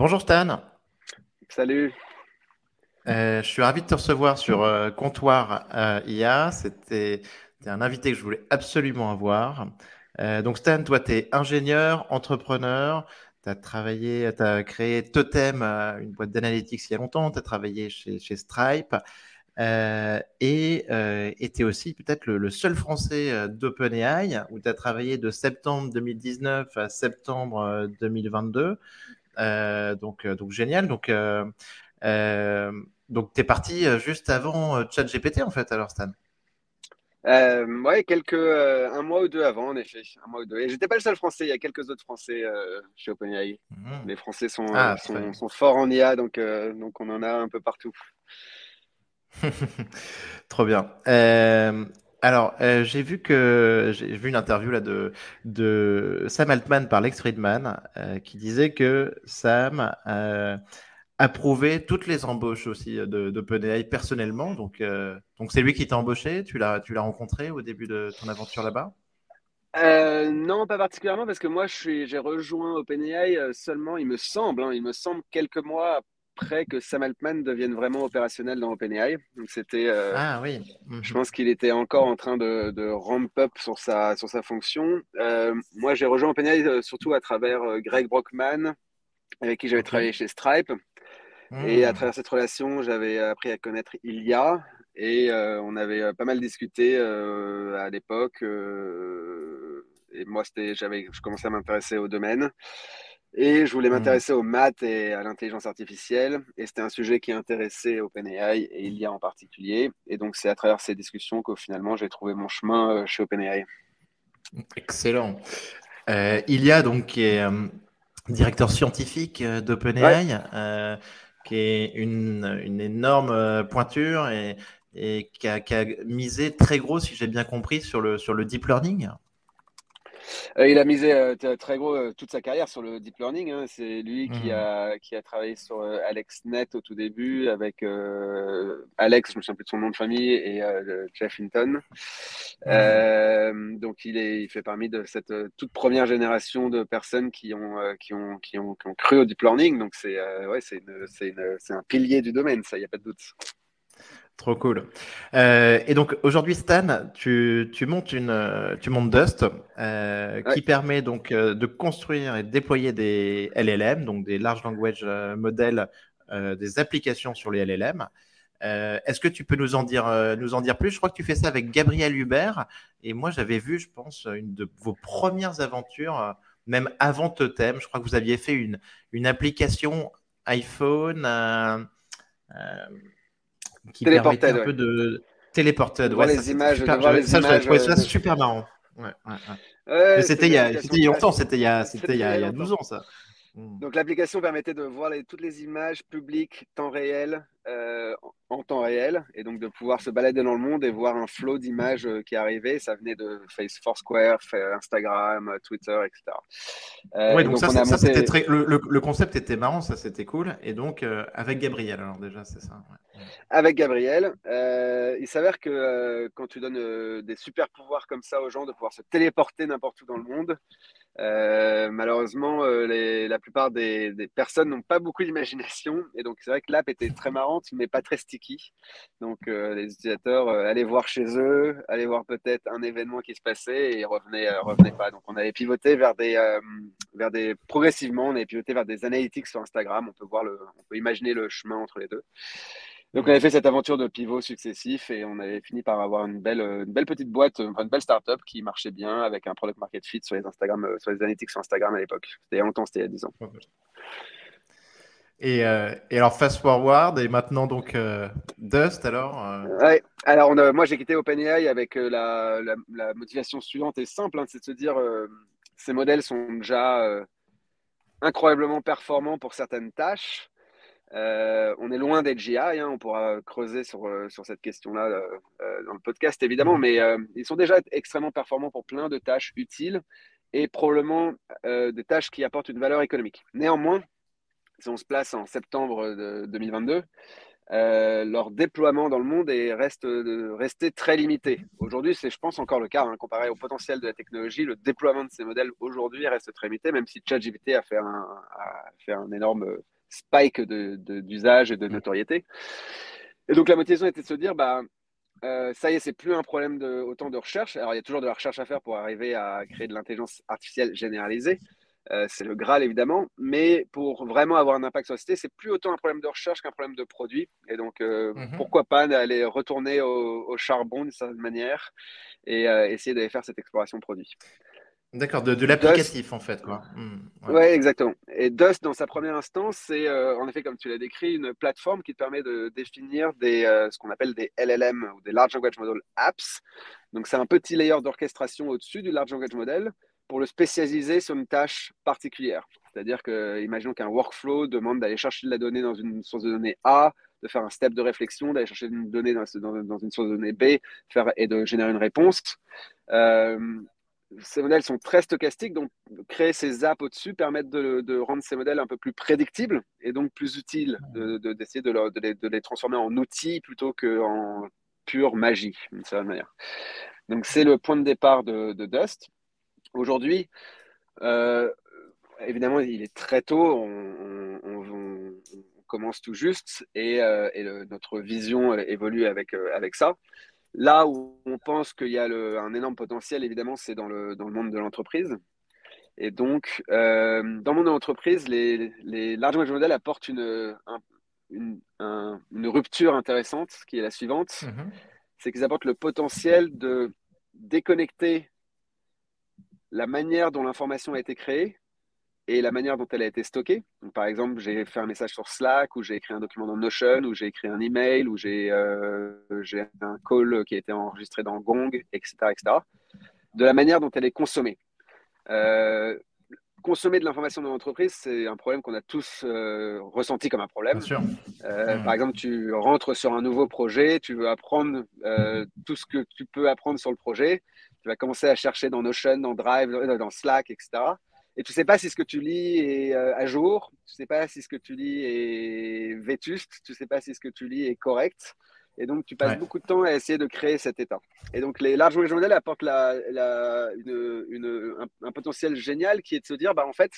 Bonjour Stan. Salut. Euh, je suis ravi de te recevoir sur euh, Comptoir euh, IA. C'était un invité que je voulais absolument avoir. donc Stan, toi, tu es ingénieur, entrepreneur. Tu as travaillé, tu as créé Totem, une boîte d'analytics il y a longtemps. Tu as travaillé chez, Stripe. et tu es aussi peut-être le, seul français d'OpenAI où tu as travaillé de septembre 2019 à septembre 2022. Donc, donc génial. Donc, euh, donc, tu es parti euh, juste avant euh, ChatGPT, en fait, alors, Stan? Euh, ouais, quelques, un mois ou deux avant, en effet. Un mois ou deux. Et j'étais pas le seul français, il y a quelques autres français chez OpenAI. Mmh. Les Français sont, ah, sont, forts en IA, donc, donc on en a un peu partout. Trop bien. Alors, j'ai vu que j'ai vu une interview là de, de Sam Altman par Lex Friedman qui disait que Sam approuvé toutes les embauches aussi euh, de, de personnellement. Donc, euh, donc c'est lui qui t'a embauché? Tu l'as, tu l'as rencontré au début de ton aventure là-bas? Euh, Non, pas particulièrement parce que moi, j'ai rejoint OpenAI seulement, il me semble, hein, il me semble quelques mois après que Sam Altman devienne vraiment opérationnel dans OpenAI. Donc c'était. ah oui. Mhm. Je pense qu'il était encore en train de, de, ramp up sur sa sur sa fonction. moi, j'ai rejoint OpenAI surtout à travers Greg Brockman, avec qui j'avais travaillé chez Stripe. Et à hmm. travers cette relation, j'avais appris à connaître Ilia et euh, on avait euh, pas mal discuté euh, à l'époque. et moi, c'était, j'avais, je commençais à m'intéresser au domaine. Et je voulais hmm. m'intéresser aux maths et à l'intelligence artificielle. Et c'était un sujet qui intéressait OpenAI et Ilia en particulier. Et donc, c'est à travers ces discussions qu'au finalement, j'ai trouvé mon chemin chez OpenAI. Excellent. Euh, Ilia, donc, qui est directeur scientifique d'OpenAI qui est une, une énorme euh, pointure et, et qui, a, qui, a, misé très gros, si j'ai bien compris, sur le, sur le deep learning. Euh, il a misé euh, très gros euh, toute sa carrière sur le deep learning. Hein. C'est lui qui, mhm. a, qui a travaillé sur AlexNet au tout début avec Alex, je ne me souviens plus de son nom de famille, et Jeff Hinton. Mhm. donc il, est, il fait parmi de cette toute première génération de personnes qui ont, qui ont, qui ont, qui ont cru au deep learning. Donc c'est ouais, c'est un pilier du domaine, ça, il n'y a pas de doute. Trop cool. Euh, et donc aujourd'hui, Stan, tu, tu, montes une, tu montes Dust, euh, qui permet donc euh, de construire et de déployer des LLM, donc des large language models, des applications sur les LLM. Est-ce que tu peux nous en dire, nous en dire plus? Je crois que tu fais ça avec Gabriel Hubert. Et moi, j'avais vu, je pense, une de vos premières aventures, même avant Totem. Je crois que vous aviez fait une, une application iPhone qui permettait un peu de téléporter. Ouais, les images, super, les ça, images, je ça super marrant. Ouais, ouais, ouais. c'était il y a, longtemps, c'était il y a, il y a 12 ans ça. Hmm. Donc l'application permettait de voir les, toutes les images publiques temps réel euh, en temps réel et donc de pouvoir se balader dans le monde et voir un flot d'images euh, qui arrivait. Ça venait de Facebook, Foursquare, Instagram, Twitter, etc. Euh, oui, donc, ça, ça c'était très... le, le, concept était marrant, ça c'était cool. Et donc euh, avec Gabriel, alors déjà c'est ça. Ouais. Avec Gabriel, il s'avère que quand tu donnes des super pouvoirs comme ça aux gens de pouvoir se téléporter n'importe où dans le monde, euh, malheureusement, euh, la plupart des, des personnes n'ont pas beaucoup d'imagination. Et donc, c'est vrai que l'app était très marrante, mais pas très sticky. Donc, euh, les utilisateurs allaient voir chez eux, allaient voir peut-être un événement qui se passait et revenaient, revenaient pas. Donc, on avait pivoté vers des, vers des, progressivement, on avait pivoté vers des analytics sur Instagram. On peut voir le, on peut imaginer le chemin entre les deux. Donc, on avait fait cette aventure de pivot successif et on avait fini par avoir une belle, une belle petite boîte, enfin, une belle startup qui marchait bien avec un product market fit sur les Instagram, euh, sur les analytics sur Instagram à l'époque. C'était il y a longtemps, c'était il y a 10 ans. Et, euh, et, alors, fast forward, et maintenant donc euh, Dust, alors Ouais, alors on moi j'ai quitté OpenAI avec la, la, motivation suivante est simple, hein, c'est de se dire ces modèles sont déjà incroyablement performants pour certaines tâches. Euh, on est loin d'être GI, hein, on pourra creuser sur, euh, sur cette question-là euh, dans le podcast évidemment, mm. mais ils sont déjà extrêmement performants pour plein de tâches utiles et probablement des tâches qui apportent une valeur économique. Néanmoins, si on se place en septembre de 2022, euh, leur déploiement dans le monde est, reste resté très limité. Aujourd'hui, c'est, je pense, encore le cas, hein, comparé au potentiel de la technologie, le déploiement de ces modèles aujourd'hui reste très limité, même si ChatGPT a fait un, a fait un énorme spike de, d'usage et de notoriété. Et donc la motivation était de se dire, bah, euh, ça y est, c'est plus un problème de, autant de recherche. Alors il y a toujours de la recherche à faire pour arriver à créer de l'intelligence artificielle généralisée. Euh, c'est le Graal évidemment, mais pour vraiment avoir un impact sur la société, c'est plus autant un problème de recherche qu'un problème de produit. Et donc, euh, mhm. pourquoi pas aller retourner au, charbon d'une certaine manière et euh, essayer d'aller faire cette exploration produit. D'accord, de, l'applicatif en fait. Quoi. Hmm, ouais. exactement. Et Dust, dans sa première instance, c'est en effet, comme tu l'as décrit, une plateforme qui te permet de définir des, ce qu'on appelle des LLM ou des Large Language Model Apps. Donc, c'est un petit layer d'orchestration au-dessus du Large Language Model pour le spécialiser sur une tâche particulière. C'est-à-dire que, imaginons qu'un workflow demande d'aller chercher de la donnée dans une source de données A, de faire un step de réflexion, d'aller chercher une donnée dans, une source de données B faire, et de générer une réponse. Euh, ces modèles sont très stochastiques, donc créer ces apps au-dessus permet de, rendre ces modèles un peu plus prédictibles et donc plus utiles, d'essayer de, de, les, transformer en outils plutôt qu'en pure magie, d'une certaine manière. Donc c'est le point de départ de, Dust. Aujourd'hui, euh, évidemment, il est très tôt, on, commence tout juste et, euh, notre vision évolue avec, euh, avec ça. Là où on pense qu'il y a un énorme potentiel, évidemment, c'est dans le, dans le monde de l'entreprise. Et donc, dans le monde de l'entreprise, les, les large language models apportent une, une, une, rupture intéressante, qui est la suivante. Mm-hmm. C'est qu'ils apportent le potentiel de déconnecter la manière dont l'information a été créée et la manière dont elle a été stockée. par exemple, j'ai fait un message sur Slack ou j'ai écrit un document dans Notion ou j'ai écrit un email ou j'ai euh, un call qui a été enregistré dans Gong, etc., etc. De la manière dont elle est consommée. Euh, consommer de l'information dans l'entreprise, c'est un problème qu'on a tous euh, ressenti comme un problème. Bien sûr. Mmh. Par exemple, tu rentres sur un nouveau projet, tu veux apprendre tout ce que tu peux apprendre sur le projet tu vas commencer à chercher dans Notion, dans Drive, dans Slack, etc. Et tu ne sais pas si ce que tu lis est euh, à jour, tu ne sais pas si ce que tu lis est vétuste, tu ne sais pas si ce que tu lis est correct. Et donc, tu passes beaucoup de temps à essayer de créer cet état. Et donc, les larges language modèles apportent la, une, un, potentiel génial qui est de se dire, bah, en fait,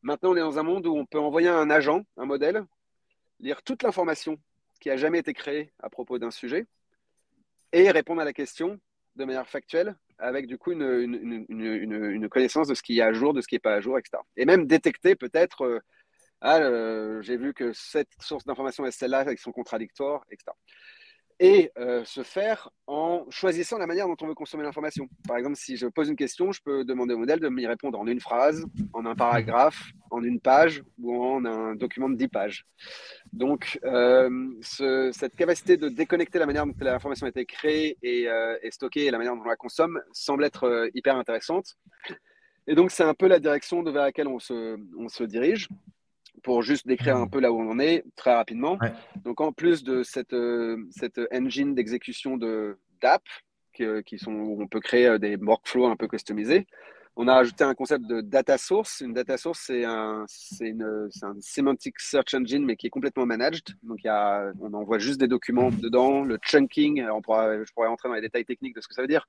maintenant, on est dans un monde où on peut envoyer un agent, un modèle, lire toute l'information qui a jamais été créée à propos d'un sujet et répondre à la question de manière factuelle, avec du coup une, connaissance de ce qui est à jour, de ce qui n'est pas à jour, etc. Et même détecter peut-être, euh, ah, euh, j'ai vu que cette source d'information est celle-là, avec son contradictoire, etc et euh, se faire en choisissant la manière dont on veut consommer l'information. Par exemple, si je pose une question, je peux demander au modèle de m'y répondre en une phrase, en un paragraphe, en une page ou en un document de 10 pages. Donc, euh, cette capacité de déconnecter la manière dont l'information a été créée et, euh, stockée et la manière dont on la consomme semble être hyper intéressante. Et donc, c'est un peu la direction vers laquelle on se dirige pour juste décrire un mmh. peu là où on en est très rapidement. Donc, en plus de cette, euh, cette engine d'exécution d'app, qui, sont, où on peut créer euh, des workflows un peu customisés, on a ajouté un concept de data source. Une data source, c'est un, un, semantic search engine, mais qui est complètement managed. Donc, il y a, on envoie juste des documents dedans, le chunking, on pourra, je pourrais rentrer dans les détails techniques de ce que ça veut dire,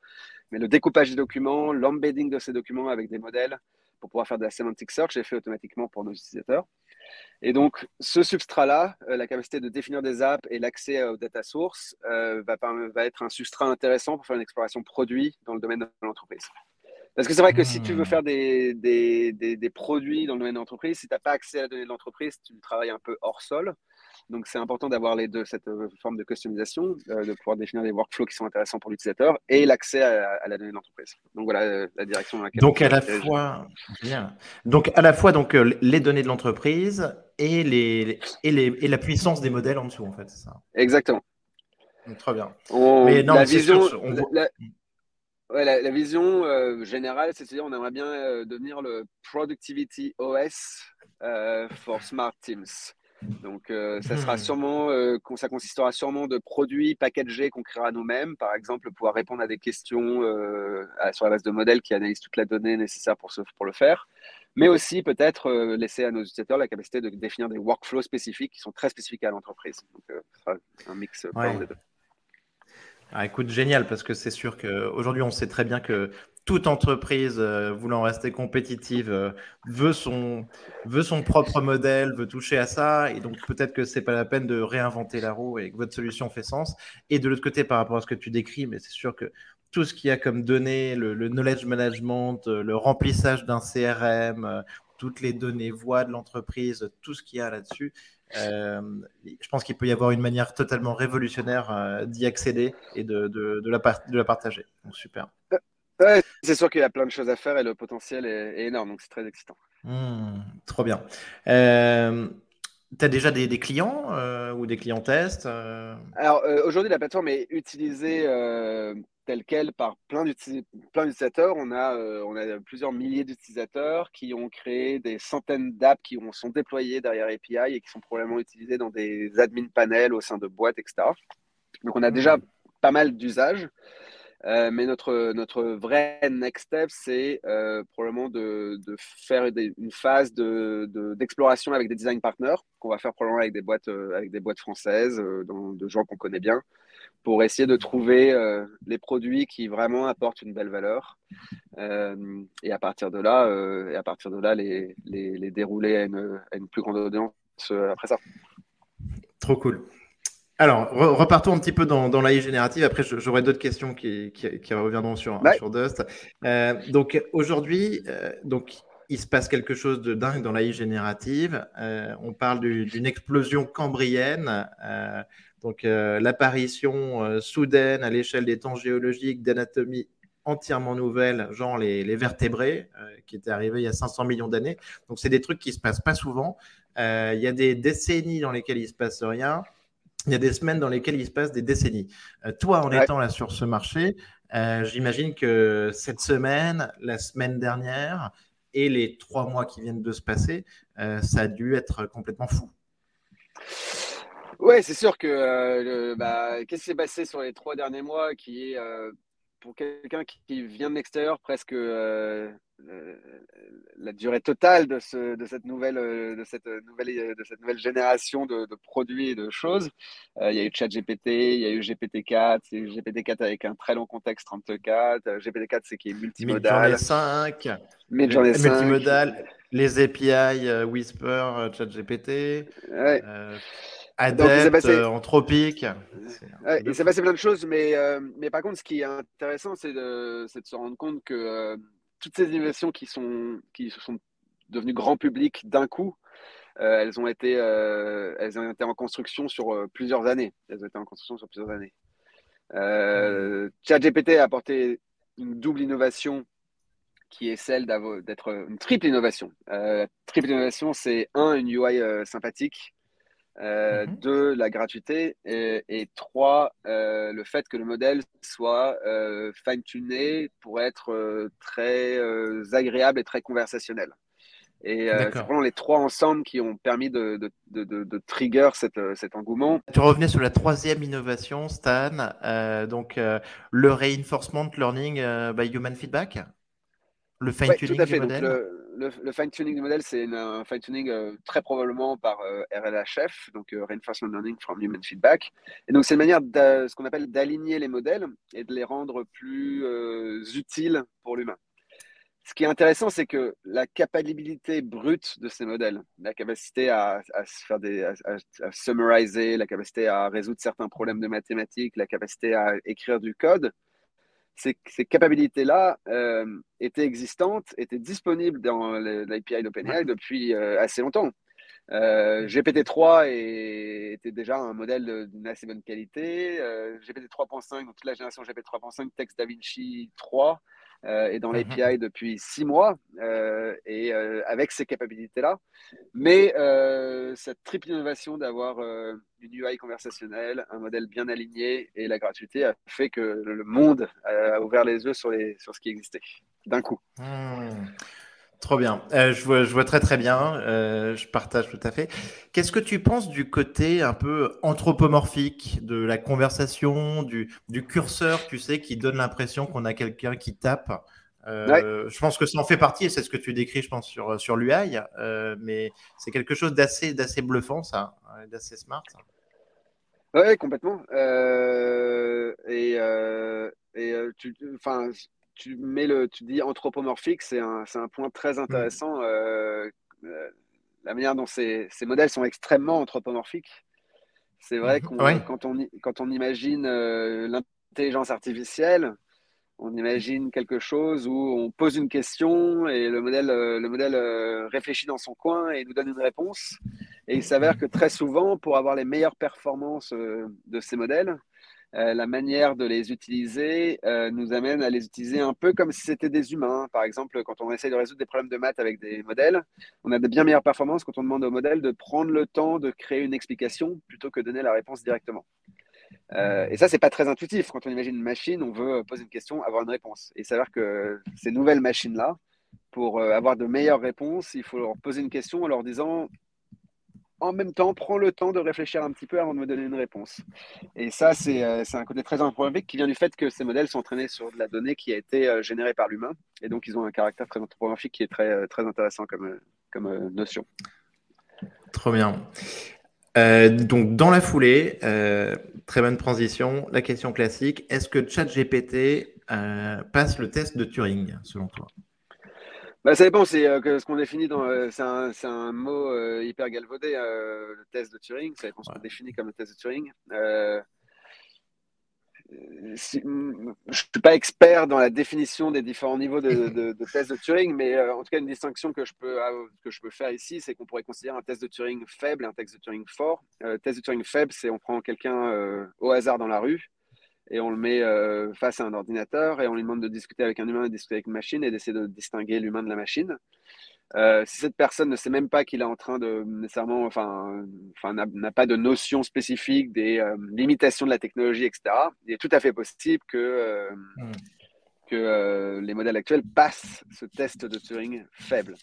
mais le découpage des documents, l'embedding de ces documents avec des modèles pour pouvoir faire de la semantic search est fait automatiquement pour nos utilisateurs. Et donc, ce substrat-là, euh, la capacité de définir des apps et l'accès aux data sources euh, va, va, être un substrat intéressant pour faire une exploration produit dans le domaine de l'entreprise. Parce que c'est vrai que si tu veux faire des, des, des, produits dans le domaine de l'entreprise, si tu n'as pas accès à la donnée de l'entreprise, tu travailles un peu hors sol. Donc, c'est important d'avoir les deux, cette euh, forme de customisation, euh, de pouvoir définir des workflows qui sont intéressants pour l'utilisateur et l'accès à, la donnée d'entreprise. Donc, voilà euh, la direction dans laquelle Donc, à la fois, bien. Donc, à la fois, donc, les données de l'entreprise et, les, et, les, et la puissance des modèles en dessous, en fait, c'est ça. Exactement. très bien. mais non, la vision, la, vision générale, c'est à dire on aimerait bien devenir le Productivity OS for Smart Teams. Donc, euh, ça sera hmm. sûrement, euh, ça consistera sûrement de produits packagés qu'on créera nous-mêmes. Par exemple, pouvoir répondre à des questions euh, sur la base de modèles qui analysent toute la donnée nécessaire pour, pour le faire. mais aussi peut-être laisser à nos utilisateurs la capacité de définir des workflows spécifiques qui sont très spécifiques à l'entreprise. Donc, ce sera un mix ouais. des deux. Ah, écoute, génial, parce que c'est sûr qu'aujourd'hui, on sait très bien que toute entreprise euh, voulant rester compétitive euh, veut, son, propre modèle, veut toucher à ça. Et donc, peut-être que c'est pas la peine de réinventer la roue et que votre solution fait sens. Et de l'autre côté, par rapport à ce que tu décris, mais c'est sûr que tout ce qu'il y a comme données, le, knowledge management, euh, le remplissage d'un CRM, toutes les données voix de l'entreprise, tout ce qu'il y a là-dessus, je pense qu'il peut y avoir une manière totalement révolutionnaire d'y accéder et de, la, partager. Super c'est sûr qu'il y a plein de choses à faire et le potentiel est, énorme, donc c'est très excitant. Hmm, trop bien. Euh, tu as déjà des, clients euh, ou des clients tests euh? Alors aujourd'hui, la plateforme est utilisée telle qu'elle par plein d'utilisateurs. On a, on a plusieurs milliers d'utilisateurs qui ont créé des centaines d'apps qui ont, sont déployées derrière API et qui sont probablement utilisées dans des admin panels au sein de boîtes, etc. Donc on a déjà hmm. pas mal d'usages. Euh, mais notre, notre vrai next step, c'est euh, probablement de, de faire une phase d'exploration de, avec des design partners qu'on va faire probablement avec des boîtes, euh, avec des boîtes françaises, de gens qu'on connaît bien, pour essayer de trouver les produits qui vraiment apportent une belle valeur. et à partir de là, et à partir de là les, les, les dérouler à une, à une plus grande audience après ça. Trop cool. Alors, repartons un petit peu dans, dans l'AI générative. Après, j'aurai d'autres questions qui, reviendront sur, sur Dust. Euh, donc, aujourd'hui, euh, donc, il se passe quelque chose de dingue dans l'AI générative. Euh, on parle d'une explosion cambrienne. donc, l'apparition soudaine à l'échelle des temps géologiques d'anatomie entièrement nouvelle, genre les, les vertébrés, qui étaient arrivés il y a 500 millions d'années. Donc, c'est des trucs qui se passent pas souvent. il y a des décennies dans lesquelles il se passe rien il y a des semaines dans lesquelles il se passe des décennies. Euh, toi, en étant là sur ce marché, euh, j'imagine que cette semaine, la semaine dernière et les trois mois qui viennent de se passer, euh, ça a dû être complètement fou. Ouais, c'est sûr que bah, qu'est-ce qui s'est passé sur les trois derniers mois qui est pour quelqu'un qui vient de l'extérieur presque euh, la durée totale de, ce, de, cette nouvelle, euh, de, cette nouvelle, de cette nouvelle génération de, produits et de choses. Euh, il y a eu ChatGPT, il y a eu GPT-4, GPT-4 avec un très long contexte 34, GPT-4 c'est qui est multimodal. 5, multimodal, les API Whisper, ChatGPT. Ouais. Adept, anthropique. il s'est passé plein de choses, mais, mais par contre, ce qui est intéressant, c'est de, de, se rendre compte que toutes ces innovations qui sont, qui sont devenues grand public d'un coup, euh, elles, ont été, euh, elles ont été en construction sur euh, plusieurs années. Elles ont été en construction sur plusieurs années. ChatGPT a apporté une double innovation qui est celle d'être une triple innovation. triple innovation, c'est un, une UI sympathique, euh, mhm. Deux, la gratuité. Et, trois, euh, le fait que le modèle soit euh, fine-tuné pour être très agréable et très conversationnel. Et c'est vraiment les trois ensemble qui ont permis de, de, de, trigger cette, cet engouement. Tu revenais sur la troisième innovation, Stan, donc le reinforcement learning by human feedback? Le fine-tuning du modèle? le, fine-tuning du modèle, c'est un fine-tuning euh, très probablement par euh, RLHF, donc euh, Reinforcement Learning from Human Feedback. Et donc, c'est une manière, ce qu'on appelle d'aligner les modèles et de les rendre plus utiles pour l'humain. Ce qui est intéressant, c'est que la capacité brute de ces modèles, la capacité à, faire des, à, à, summariser, la capacité à résoudre certains problèmes de mathématiques, la capacité à écrire du code, ces, ces capacités-là euh, étaient existantes, étaient disponibles dans l'API d'OpenAI depuis euh, assez longtemps. Euh, GPT-3 était déjà un modèle d'une assez bonne qualité. GPT 3.5, donc toute la génération GPT 3.5, Text DaVinci 3, euh, est dans l'API mhm. depuis six mois euh, et euh, avec ces capacités-là. Mais cette triple innovation d'avoir une UI conversationnelle, un modèle bien aligné et la gratuité a fait que le monde a ouvert les yeux sur, les, sur ce qui existait d'un coup. Hmm. Trop bien. Euh, je, vois, je vois très très bien. Euh, je partage tout à fait. Qu'est-ce que tu penses du côté un peu anthropomorphique de la conversation, du, du curseur, tu sais, qui donne l'impression qu'on a quelqu'un qui tape? Je pense que ça en fait partie, et c'est ce que tu décris, je pense, sur, sur l'UI, mais c'est quelque chose d'assez, d'assez bluffant, ça, d'assez smart. Oui, complètement. et et tu, tu mets le, tu dis anthropomorphique, c'est un, un, point très mm. intéressant. la manière dont ces, ces, modèles sont extrêmement anthropomorphiques. C'est vrai mm-hmm. qu'on quand, on, quand on imagine l'intelligence artificielle, on imagine quelque chose où on pose une question et le modèle, euh, le modèle euh, réfléchit dans son coin et nous donne une réponse. Et il s'avère que très souvent, pour avoir les meilleures performances euh, de ces modèles, la manière de les utiliser nous amène à les utiliser un peu comme si c'était des humains. Par exemple, quand on essaie de résoudre des problèmes de maths avec des modèles, on a de bien meilleures performances quand on demande au modèle de prendre le temps de créer une explication plutôt que de donner la réponse directement. Euh, et ça, c'est pas très intuitif. Quand on imagine une machine, on veut poser une question, avoir une réponse. Et il s'avère que ces nouvelles machines-là, pour euh, avoir de meilleures réponses, il faut leur poser une question en leur disant en même temps, prends le temps de réfléchir un petit peu avant de me donner une réponse. Et ça, c'est euh, un côté très anthropomorphique qui vient du fait que ces modèles sont entraînés sur de la donnée qui a été générée par l'humain. Et donc, ils ont un caractère très anthropomorphique qui est très, très intéressant comme, notion. Trop bien. Euh, donc, dans la foulée, euh, très bonne transition. La question classique est-ce que ChatGPT euh, passe le test de Turing, selon toi? Bah, Ça dépend. C'est ce qu'on définit dans. c'est un, un, mot hyper galvaudé, le test de Turing. Ça dépend ce qu'on définit comme le test de Turing je ne suis pas expert dans la définition des différents niveaux de, de, de tests de Turing, mais euh, en tout cas, une distinction que je peux, que je peux faire ici, c'est qu'on pourrait considérer un test de Turing faible et un test de Turing fort. Euh, test de Turing faible, c'est on prend quelqu'un euh, au hasard dans la rue et on le met face à un ordinateur et on lui demande de discuter avec un humain, de discuter avec une machine et d'essayer de distinguer l'humain de la machine. Euh, si cette personne ne sait même pas qu'il est en train de nécessairement, enfin, enfin n'a pas de notion spécifique des euh, limitations de la technologie, etc., il est tout à fait possible que, euh, hmm. que les modèles actuels passent ce test de Turing faible.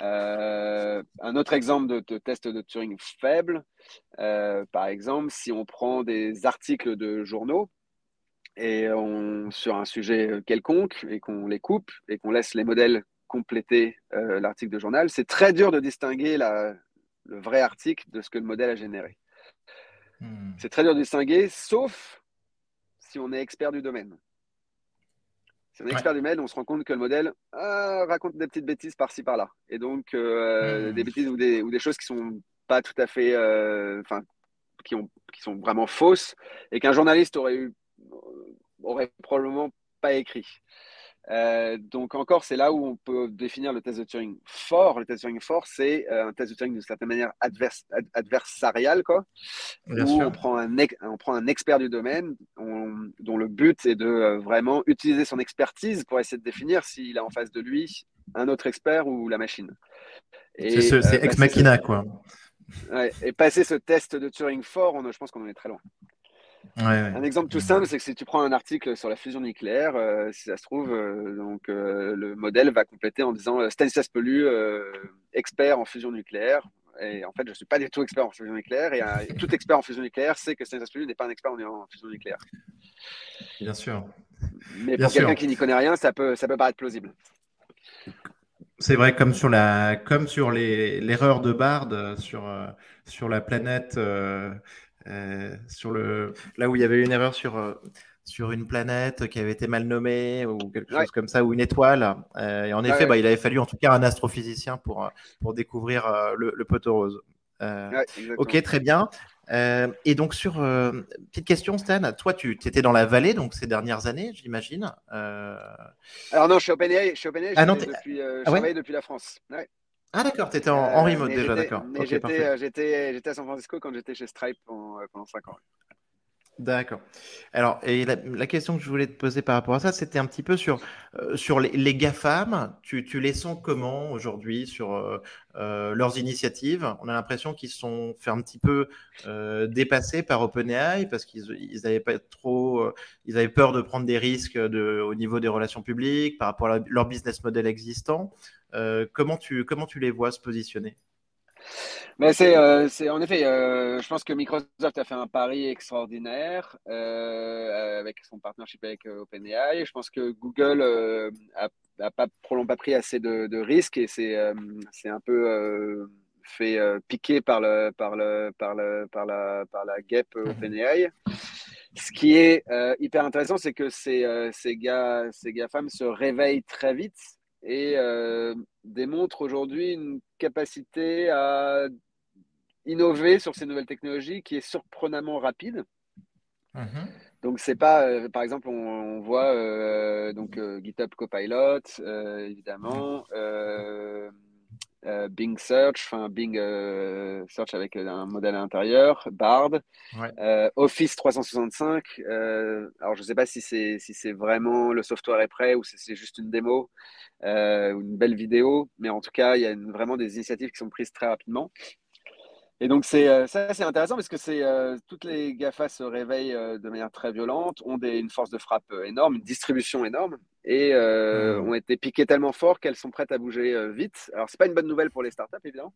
Un autre exemple de, de, test de Turing faible, par exemple, si on prend des articles de journaux et on, sur un sujet quelconque et qu'on les coupe et qu'on laisse les modèles compléter euh, l'article de journal, c'est très dur de distinguer la, le vrai article de ce que le modèle a généré. Hmm. C'est très dur de distinguer, sauf si on est expert du domaine. Si on est expert du domaine, on se rend compte que le modèle ah, raconte des petites bêtises par-ci par-là. Et donc, euh, hmm. des bêtises ou des, ou des, choses qui sont pas tout à fait. Euh, enfin, qui, ont, qui sont vraiment fausses et qu'un journaliste aurait eu aurait probablement pas écrit. Euh, donc encore, c'est là où on peut définir le test de Turing fort. Le test de Turing fort, c'est euh, un test de Turing d'une certaine manière adversarial, quoi, où on prend, un on prend un expert du domaine dont le but est de euh, vraiment utiliser son expertise pour essayer de définir s'il a en face de lui un autre expert ou la machine. C'est ex machina, quoi. et passer ce test de Turing fort, on, je pense qu'on en est très loin. Un exemple tout simple, c'est que si tu prends un article sur la fusion nucléaire, euh, si ça se trouve, euh, donc euh, le modèle va compléter en disant Stanislas Pelu, expert en fusion nucléaire. Et en fait, je ne suis pas du tout expert en fusion nucléaire. Et, tout expert en fusion nucléaire sait que Stanislas Pelu n'est pas un expert en, fusion nucléaire. Bien sûr. Mais pour quelqu'un qui n'y connaît rien, ça peut, ça peut paraître plausible. C'est vrai, comme sur la, comme sur l'erreur de Bard sur, sur la planète euh, sur le, là où il y avait une erreur sur, euh, sur une planète qui avait été mal nommée ou quelque chose comme ça, ou une étoile. Euh, et en effet, bah, il avait fallu en tout cas un astrophysicien pour, pour découvrir le, le poteau rose. ok, très bien. et donc, sur petite question, Stan, toi, tu étais dans la vallée donc ces dernières années, j'imagine. Alors, non, je suis au je suis ah, depuis, je ah travaille depuis la France. Ah d'accord, tu étais en, en, remote déjà, d'accord. J'étais à San Francisco quand j'étais chez Stripe pendant 5 ans. D'accord. Alors, et la, question que je voulais te poser par rapport à ça, c'était un petit peu sur, euh, sur les, GAFAM. Tu, tu, les sens comment aujourd'hui sur euh, euh, leurs initiatives? On a l'impression qu'ils sont fait un petit peu dépasser par OpenAI parce qu'ils ils avaient pas trop, ils avaient peur de prendre des risques de, au niveau des relations publiques par rapport à leur business model existant. comment, tu, comment tu les vois se positionner? Mais c'est, euh, en effet, euh, je pense que Microsoft a fait un pari extraordinaire euh, avec son partnership avec OpenAI. Je pense que Google a, a, pas probablement pas pris assez de, de risques et c'est, un peu fait piquer par le, par le, par le, par la, par la guêpe mhm. OpenAI. Ce qui est hyper intéressant, c'est que ces, ces gars, ces gars femmes se réveillent très vite et démontrent aujourd'hui une capacité à innover sur ces nouvelles technologies qui est surprenamment rapide. Mhm. Donc c'est pas, euh, par exemple, on, voit euh, donc euh, GitHub Copilot, évidemment, Bing Search, enfin Bing Search avec un modèle intérieur, Bard, Office 365. alors je ne sais pas si c'est si c'est vraiment le software est prêt ou si c'est juste une démo ou une belle vidéo, mais en tout cas il y a vraiment des initiatives qui sont prises très rapidement. Et donc, c'est, euh, ça, c'est intéressant parce que c'est, euh, toutes les GAFA se réveillent euh, de manière très violente, ont des, une force de frappe énorme, une distribution énorme, et mmh. ont été piquées tellement fort qu'elles sont prêtes à bouger vite. Alors, ce n'est pas une bonne nouvelle pour les startups, évidemment,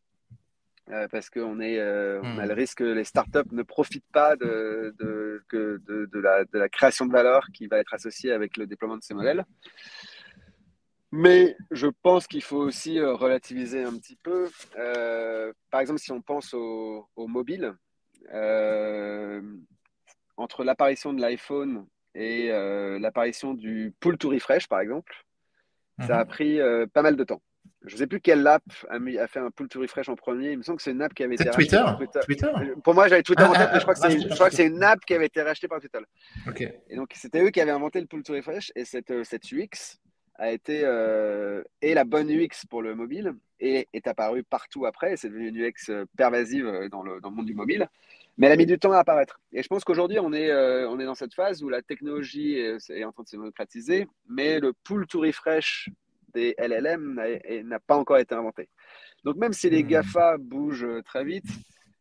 parce qu'on est, on a le mmh. risque que les startups ne profitent pas de, de, de, de, la, de la création de valeur qui va être associée avec le déploiement de ces modèles. Mais je pense qu'il faut aussi euh, relativiser un petit peu. Euh, par exemple, si on pense au, mobile, euh, entre l'apparition de l'iPhone et l'apparition du pull to refresh, par exemple, ça a mhm. pris pas mal de temps. Je ne sais plus quelle app a, fait un pull to refresh en premier. Il me semble que c'est une app qui avait été Twitter. rachetée par Twitter. Pour moi, j'avais Twitter en tête, mais je crois que c'est une app qui avait été rachetée par Twitter. Et donc, c'était eux qui avaient inventé le pull to refresh. Et cette, cette UX, a été euh, et la bonne UX pour le mobile et est apparue partout après. C'est devenu une UX euh, pervasive euh, dans le, dans le, monde du mobile, mais elle a mis du temps à apparaître. Et je pense qu'aujourd'hui, on, est on est dans cette phase où la technologie est, en train de se démocratiser, mais le pull to refresh des LLM n'a pas encore été inventé. Donc même si les hmm. GAFA bougent très vite,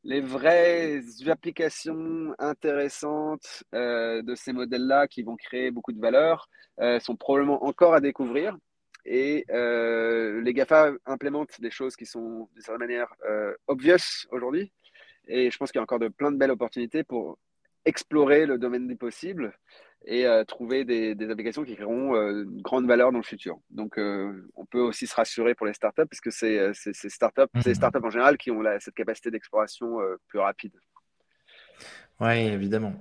les vraies applications intéressantes euh, de ces modèles-là qui vont créer beaucoup de valeur euh, sont probablement encore à découvrir. Et euh, les GAFA implémentent des choses qui sont de certaine manière obvious aujourd'hui. Et je pense qu'il y a encore de, plein de belles opportunités pour explorer le domaine des possibles et euh, trouver des, applications qui créeront euh, une grande valeur dans le futur. Donc, euh, on peut aussi se rassurer pour les startups, puisque c'est ces startups, mhm. startups en général qui ont cette capacité d'exploration plus rapide. Oui, évidemment.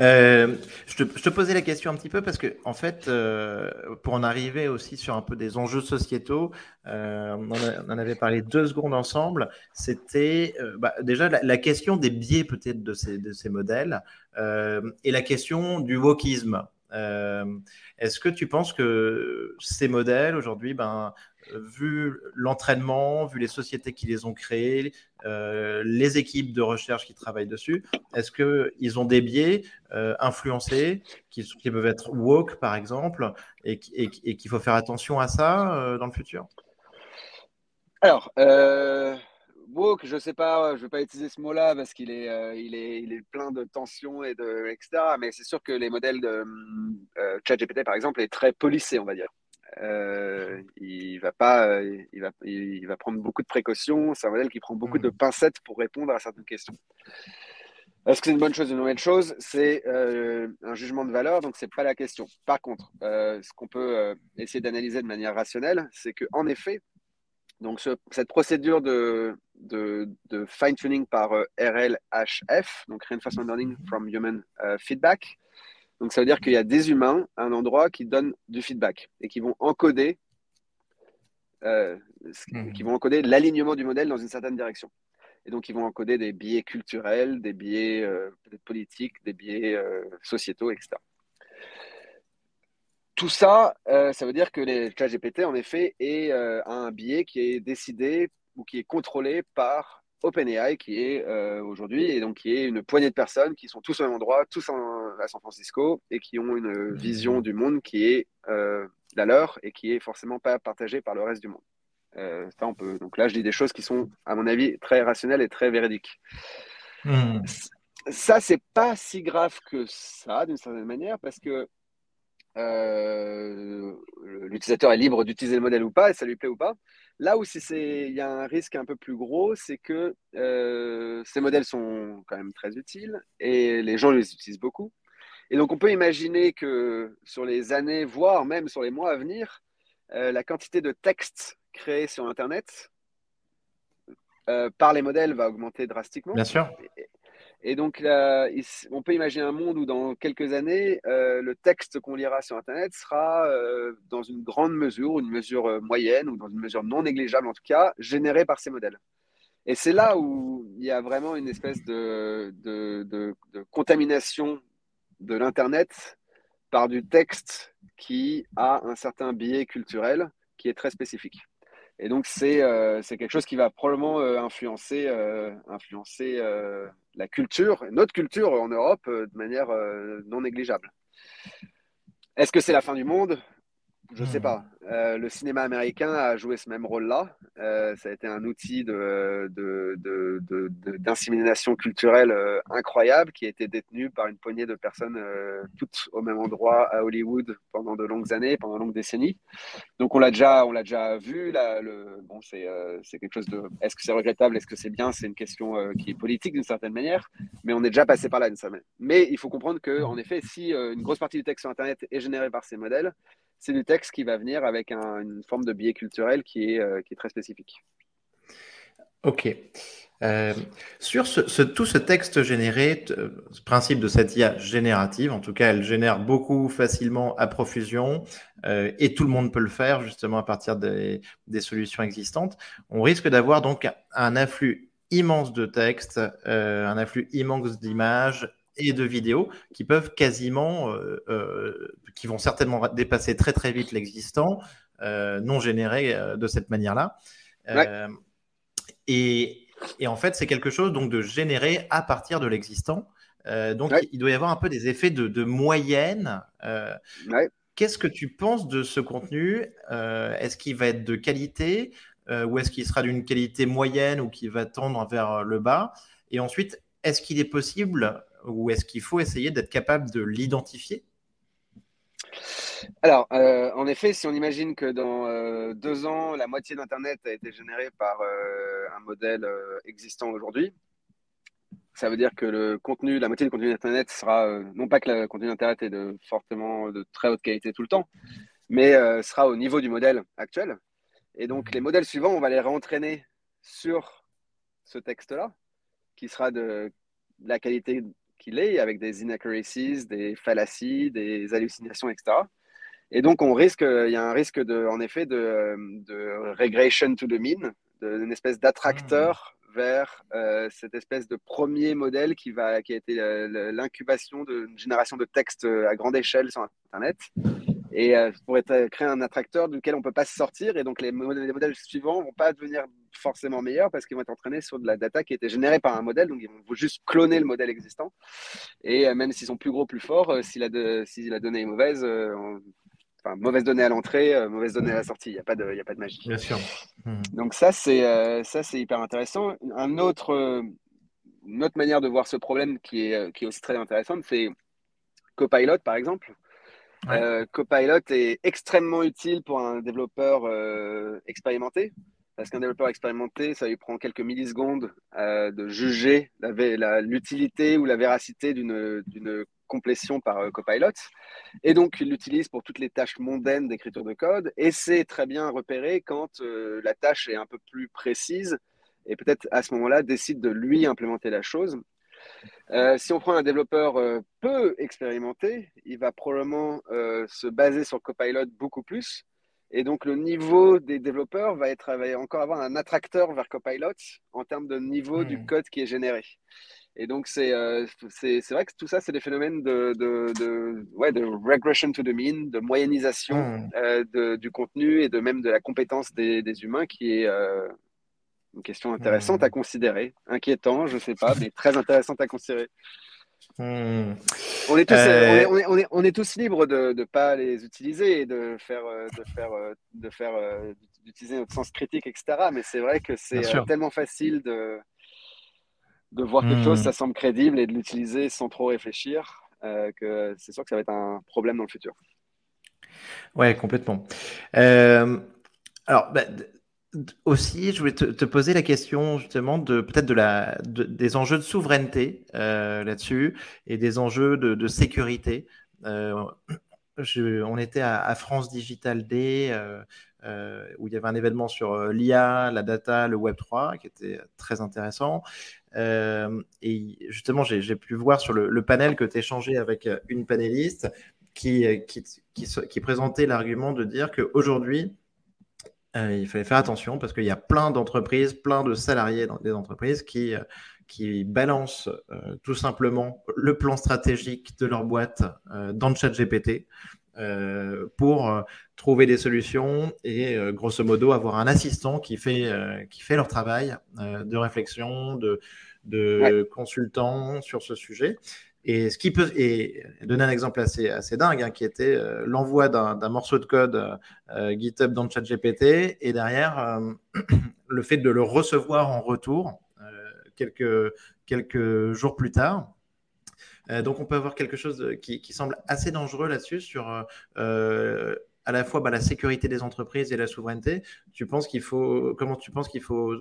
Euh, je, te, posais la question un petit peu parce que, en fait, euh, pour en arriver aussi sur un peu des enjeux sociétaux, euh, on, en avait parlé deux secondes ensemble. C'était bah, déjà la, question des biais peut-être de ces, modèles et la question du wokisme. Est-ce que tu penses que ces modèles aujourd'hui, ben, vu l'entraînement, vu les sociétés qui les ont créées, euh, les équipes de recherche qui travaillent dessus, est-ce qu'ils ont des biais euh, influencés qui, peuvent être woke, par exemple, et, qu'il faut faire attention à ça euh, dans le futur? Alors, woke, je ne sais pas, je ne vais pas utiliser ce mot-là parce qu'il est, plein de tensions et de, etc. Mais c'est sûr que les modèles de ChatGPT, par exemple, est très policé, on va dire. Euh, il va pas, euh, il va, il va prendre beaucoup de précautions. C'est un modèle qui prend beaucoup de hmm. pincettes pour répondre à certaines questions. Est-ce que c'est une bonne chose ou une mauvaise chose? C'est euh, un jugement de valeur, donc c'est pas la question. Par contre, ce qu'on peut essayer d'analyser de manière rationnelle, c'est que en effet, donc cette procédure de, de, de fine-tuning par RLHF, donc Reinforcement Learning from Human Feedback, donc ça veut dire qu'il y a des humains à un endroit qui donnent du feedback et qui vont encoder, euh, qui vont encoder l'alignement du modèle dans une certaine direction. Et donc ils vont encoder des biais culturels, des biais euh, politiques, des biais euh, sociétaux, etc. Tout ça, ça veut dire que les GPT en effet, est, un biais qui est décidé ou qui est contrôlé par OpenAI qui est euh, aujourd'hui et donc qui est une poignée de personnes qui sont tous au même endroit, tous à San Francisco et qui ont une vision du monde qui est euh, la leur et qui est forcément pas partagée par le reste du monde. Euh, ça, on peut. Donc là, je dis des choses qui sont, à mon avis, très rationnelles et très véridiques. Hmm. Ça, c'est pas si grave que ça, d'une certaine manière, parce que l'utilisateur est libre d'utiliser le modèle ou pas, et ça lui plaît ou pas. Là où il y a un risque un peu plus gros, c'est que ces modèles sont quand même très utiles et les gens les utilisent beaucoup. Et donc, on peut imaginer que sur les années, voire même sur les mois à venir, euh, la quantité de textes créés sur Internet euh, par les modèles va augmenter drastiquement. Bien sûr. Et, donc, on peut imaginer un monde où dans quelques années, euh, le texte qu'on lira sur Internet sera dans une grande mesure, une mesure moyenne ou dans une mesure non négligeable en tout cas, généré par ces modèles. Et c'est là où il y a vraiment une espèce de, de contamination de l'Internet par du texte qui a un certain biais culturel qui est très spécifique. Et donc, c'est euh, quelque chose qui va probablement euh, influencer, euh, influencer la culture, notre culture en Europe, de manière non négligeable. Est-ce que c'est la fin du monde? Je ne sais hmm. pas. Euh, le cinéma américain a joué ce même rôle-là. Euh, ça a été un outil d'insémination de, de, culturelle euh, incroyable qui a été détenu par une poignée de personnes toutes au même endroit à Hollywood pendant de longues années, pendant de longues décennies. Donc on l'a déjà, on l'a déjà vu. Là, le, bon, c'est quelque chose de. Est-ce que c'est regrettable Est-ce que c'est bien? C'est une question qui est politique d'une certaine manière, mais on est déjà passé par là. Mais il faut comprendre que, en effet, si une grosse partie du texte sur Internet est générée par ces modèles, c'est du texte qui va venir avec une forme de biais culturel qui est, euh, très spécifique. Ok. Euh, sur tout ce texte généré, ce principe de cette IA générative, en tout cas, elle génère beaucoup facilement à profusion euh, et tout le monde peut le faire justement à partir des, des solutions existantes. On risque d'avoir donc un afflux immense de textes, un afflux immense d'images et de vidéos qui peuvent quasiment, euh, euh, qui vont certainement dépasser très très vite l'existant, euh, non généré de cette manière-là. Et, et, en fait, c'est quelque chose donc de générer à partir de l'existant. donc, il doit y avoir un peu des effets de, de moyenne. Qu'est-ce que tu penses de ce contenu? Est-ce qu'il va être de qualité? Ou est-ce qu'il sera d'une qualité moyenne ou qui va tendre vers le bas? Et ensuite, est-ce qu'il est possible ou est-ce qu'il faut essayer d'être capable de l'identifier? Alors, euh, en effet, si on imagine que dans euh, deux ans, la moitié d'Internet a été générée par euh, un modèle existant aujourd'hui, ça veut dire que le contenu, la moitié du contenu d'Internet sera, non pas que le contenu d'Internet est de fortement de très haute qualité tout le temps, mais sera au niveau du modèle actuel. Et donc, les modèles suivants, on va les réentraîner sur ce texte-là, qui sera de la qualité qu'il est, avec des inaccuracies, des fallacies, des hallucinations, etc. Et donc, on risque, il y a un risque, de, en effet, de, de regression to the mean, d'une espèce d'attracteur hmm. vers euh, cette espèce de premier modèle qui, va, qui a été euh, l'incubation d'une génération de textes à grande échelle sur Internet et euh, pour être, créer un attracteur duquel on ne peut pas se sortir. Et donc, les modèles, les modèles suivants ne vont pas devenir forcément meilleurs parce qu'ils vont être entraînés sur de la data qui a été générée par un modèle. Donc, ils vont juste cloner le modèle existant. Et euh, même s'ils sont plus gros, plus forts, euh, si, la si la donnée est mauvaise, enfin, mauvaise donnée à l'entrée, mauvaise donnée à la sortie. Il n'y a, pas de, a pas de magie. Bien sûr. Mmh. Donc, ça, c'est c'est hyper intéressant. Un autre, une autre manière de voir ce problème qui est, qui est aussi très intéressante, c'est Copilot, par exemple. Euh, Copilot est extrêmement utile pour un développeur euh, expérimenté. Parce qu'un développeur expérimenté, ça lui prend quelques millisecondes euh, de juger l'utilité ou la véracité d'une complétion par Copilot. Et donc, il l'utilise pour toutes les tâches mondaines d'écriture de code. Et c'est très bien repéré quand la tâche est un peu plus précise. Et peut-être à ce moment-là, décide de lui implémenter la chose. Euh, si on prend un développeur euh, peu expérimenté, il va probablement euh, se baser sur Copilot beaucoup plus. Et donc, le niveau des développeurs va, être, encore avoir un attracteur vers Copilot en termes de niveau du hmm. code qui est généré. Et donc, c'est vrai que tout ça, c'est des phénomènes de, de, ouais, de, regression to the mean, de moyennisation hmm. du contenu et de même de la compétence des, des humains qui est une question intéressante à hmm. considérer. Inquiétant, je ne sais pas, mais très intéressante à considérer. Hmm. On, est tous, euh, on, est, on, est, tous, libres de ne pas les utiliser et de faire, euh, de faire, euh, de faire, d'utiliser notre sens critique, etc. Mais c'est vrai que c'est tellement facile de, de voir quelque chose, hmm. ça semble crédible et de l'utiliser sans trop réfléchir, que c'est sûr que ça va être un problème dans le futur. Ouais, complètement. Euh, alors, bah, aussi, je voulais te, poser la question justement de peut-être de la des enjeux de souveraineté euh, là-dessus et des enjeux de, sécurité. Euh, on était à, France Digital Day où il y avait un événement sur l'IA, la data, le Web 3 qui était très intéressant. et justement, j'ai pu voir sur le, le panel que tu échangé avec une panéliste qui, qui, qui, présentait l'argument de dire qu'aujourd'hui, euh, il fallait faire attention parce qu'il y a plein d'entreprises, plein de salariés dans des entreprises qui, euh, qui balancent euh, tout simplement le plan stratégique de leur boîte dans le chat GPT pour trouver des solutions et grosso modo avoir un assistant qui fait, qui fait leur travail de réflexion, de, de consultant sur ce sujet. Et ce qui peut et donner un exemple assez, assez dingue, hein, qui était euh, l'envoi d'un morceau de code euh, GitHub dans le chat GPT et derrière euh, le fait de le recevoir en retour quelques, jours plus tard. donc on peut avoir quelque chose qui, semble assez dangereux là-dessus sur à la fois bah, la sécurité des entreprises et la souveraineté. Tu penses qu'il faut comment tu penses qu'il faut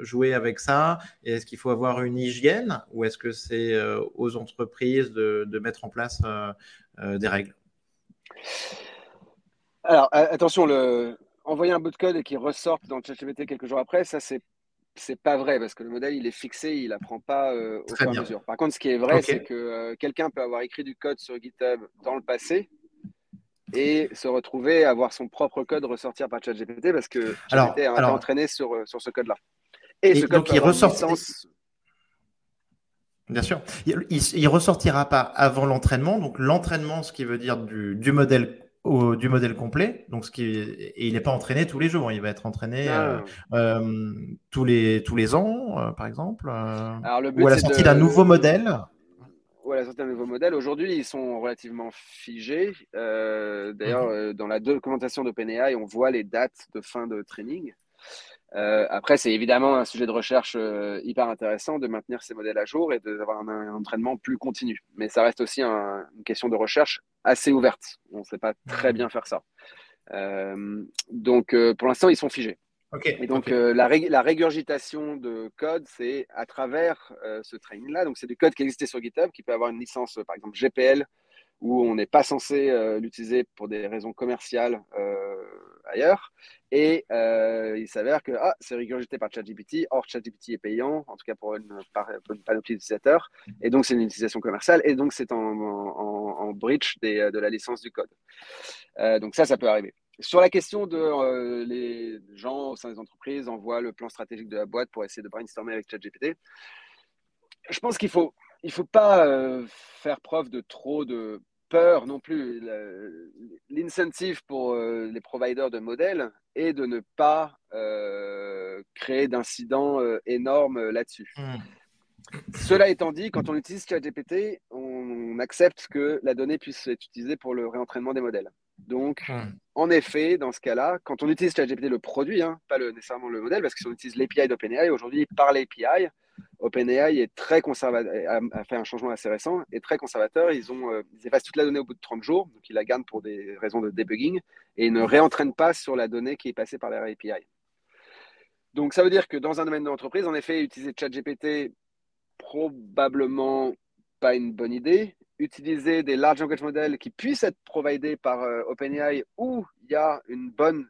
jouer avec ça? Est-ce qu'il faut avoir une hygiène ou est-ce que c'est euh, aux entreprises de, mettre en place euh, des règles? Alors, attention, le... envoyer un bout de code et qu'il ressorte dans le ChatGPT quelques jours après, ça, c'est c'est pas vrai parce que le modèle il est fixé, il apprend pas au fur et à mesure. Par contre, ce qui est vrai, c'est que quelqu'un peut avoir écrit du code sur GitHub dans le passé et se retrouver à voir son propre code ressortir par ChatGPT parce que a alors, entraîné sur, euh, sur ce code-là. Et, ce code donc il ressort. Bien sûr. Il, il, ressortira pas avant l'entraînement. Donc l'entraînement, ce qui veut dire du, du modèle au, du modèle complet. Donc ce qui et il n'est pas entraîné tous les jours. Il va être entraîné euh, euh, tous les tous les ans, par exemple. Alors, le but, ou à la sortie d'un nouveau modèle voilà, certains nouveaux modèles. Aujourd'hui, ils sont relativement figés. Euh, d'ailleurs, mhm. euh, dans la documentation d'OpenAI, on voit les dates de fin de training. Euh, après, c'est évidemment un sujet de recherche hyper intéressant de maintenir ces modèles à jour et d'avoir un, entraînement plus continu. Mais ça reste aussi une question de recherche assez ouverte. On ne sait pas très mhm. bien faire ça. donc, pour l'instant, ils sont figés et donc, euh, la, la, régurgitation de code, c'est à travers euh, ce training-là. Donc, c'est du code qui existait sur GitHub, qui peut avoir une licence, par exemple GPL, où on n'est pas censé euh, l'utiliser pour des raisons commerciales ailleurs. Et il s'avère que ah, c'est régurgité par ChatGPT. Or, ChatGPT est payant, en tout cas pour une, une panoplie d'utilisateurs. Et donc, c'est une utilisation commerciale. Et donc, c'est en, en, breach de la licence du code. donc, ça, ça peut arriver. Sur la question de euh, les gens au sein des entreprises envoient le plan stratégique de la boîte pour essayer de brainstormer avec ChatGPT, je pense qu'il faut il faut pas euh, faire preuve de trop de peur non plus. L'incentive pour euh, les providers de modèles est de ne pas créer d'incidents énormes là-dessus. Hmm. Cela étant dit, quand on utilise ChatGPT, on accepte que la donnée puisse être utilisée pour le réentraînement des modèles. Donc, hmm. en effet, dans ce cas-là, quand on utilise ChatGPT, le produit, hein, pas le, nécessairement le modèle, parce que si on utilise l'API d'OpenAI, aujourd'hui, par l'API, OpenAI est très conservateur, a, fait un changement assez récent, et très conservateur. Ils, ont, euh, ils effacent toute la donnée au bout de 30 jours, donc ils la gardent pour des raisons de debugging, et ils ne réentraînent pas sur la donnée qui est passée par leur API. Donc, ça veut dire que dans un domaine d'entreprise, en effet, utiliser ChatGPT, probablement pas une bonne idée, utiliser des large language models qui puissent être providés par euh, OpenAI où il y a une bonne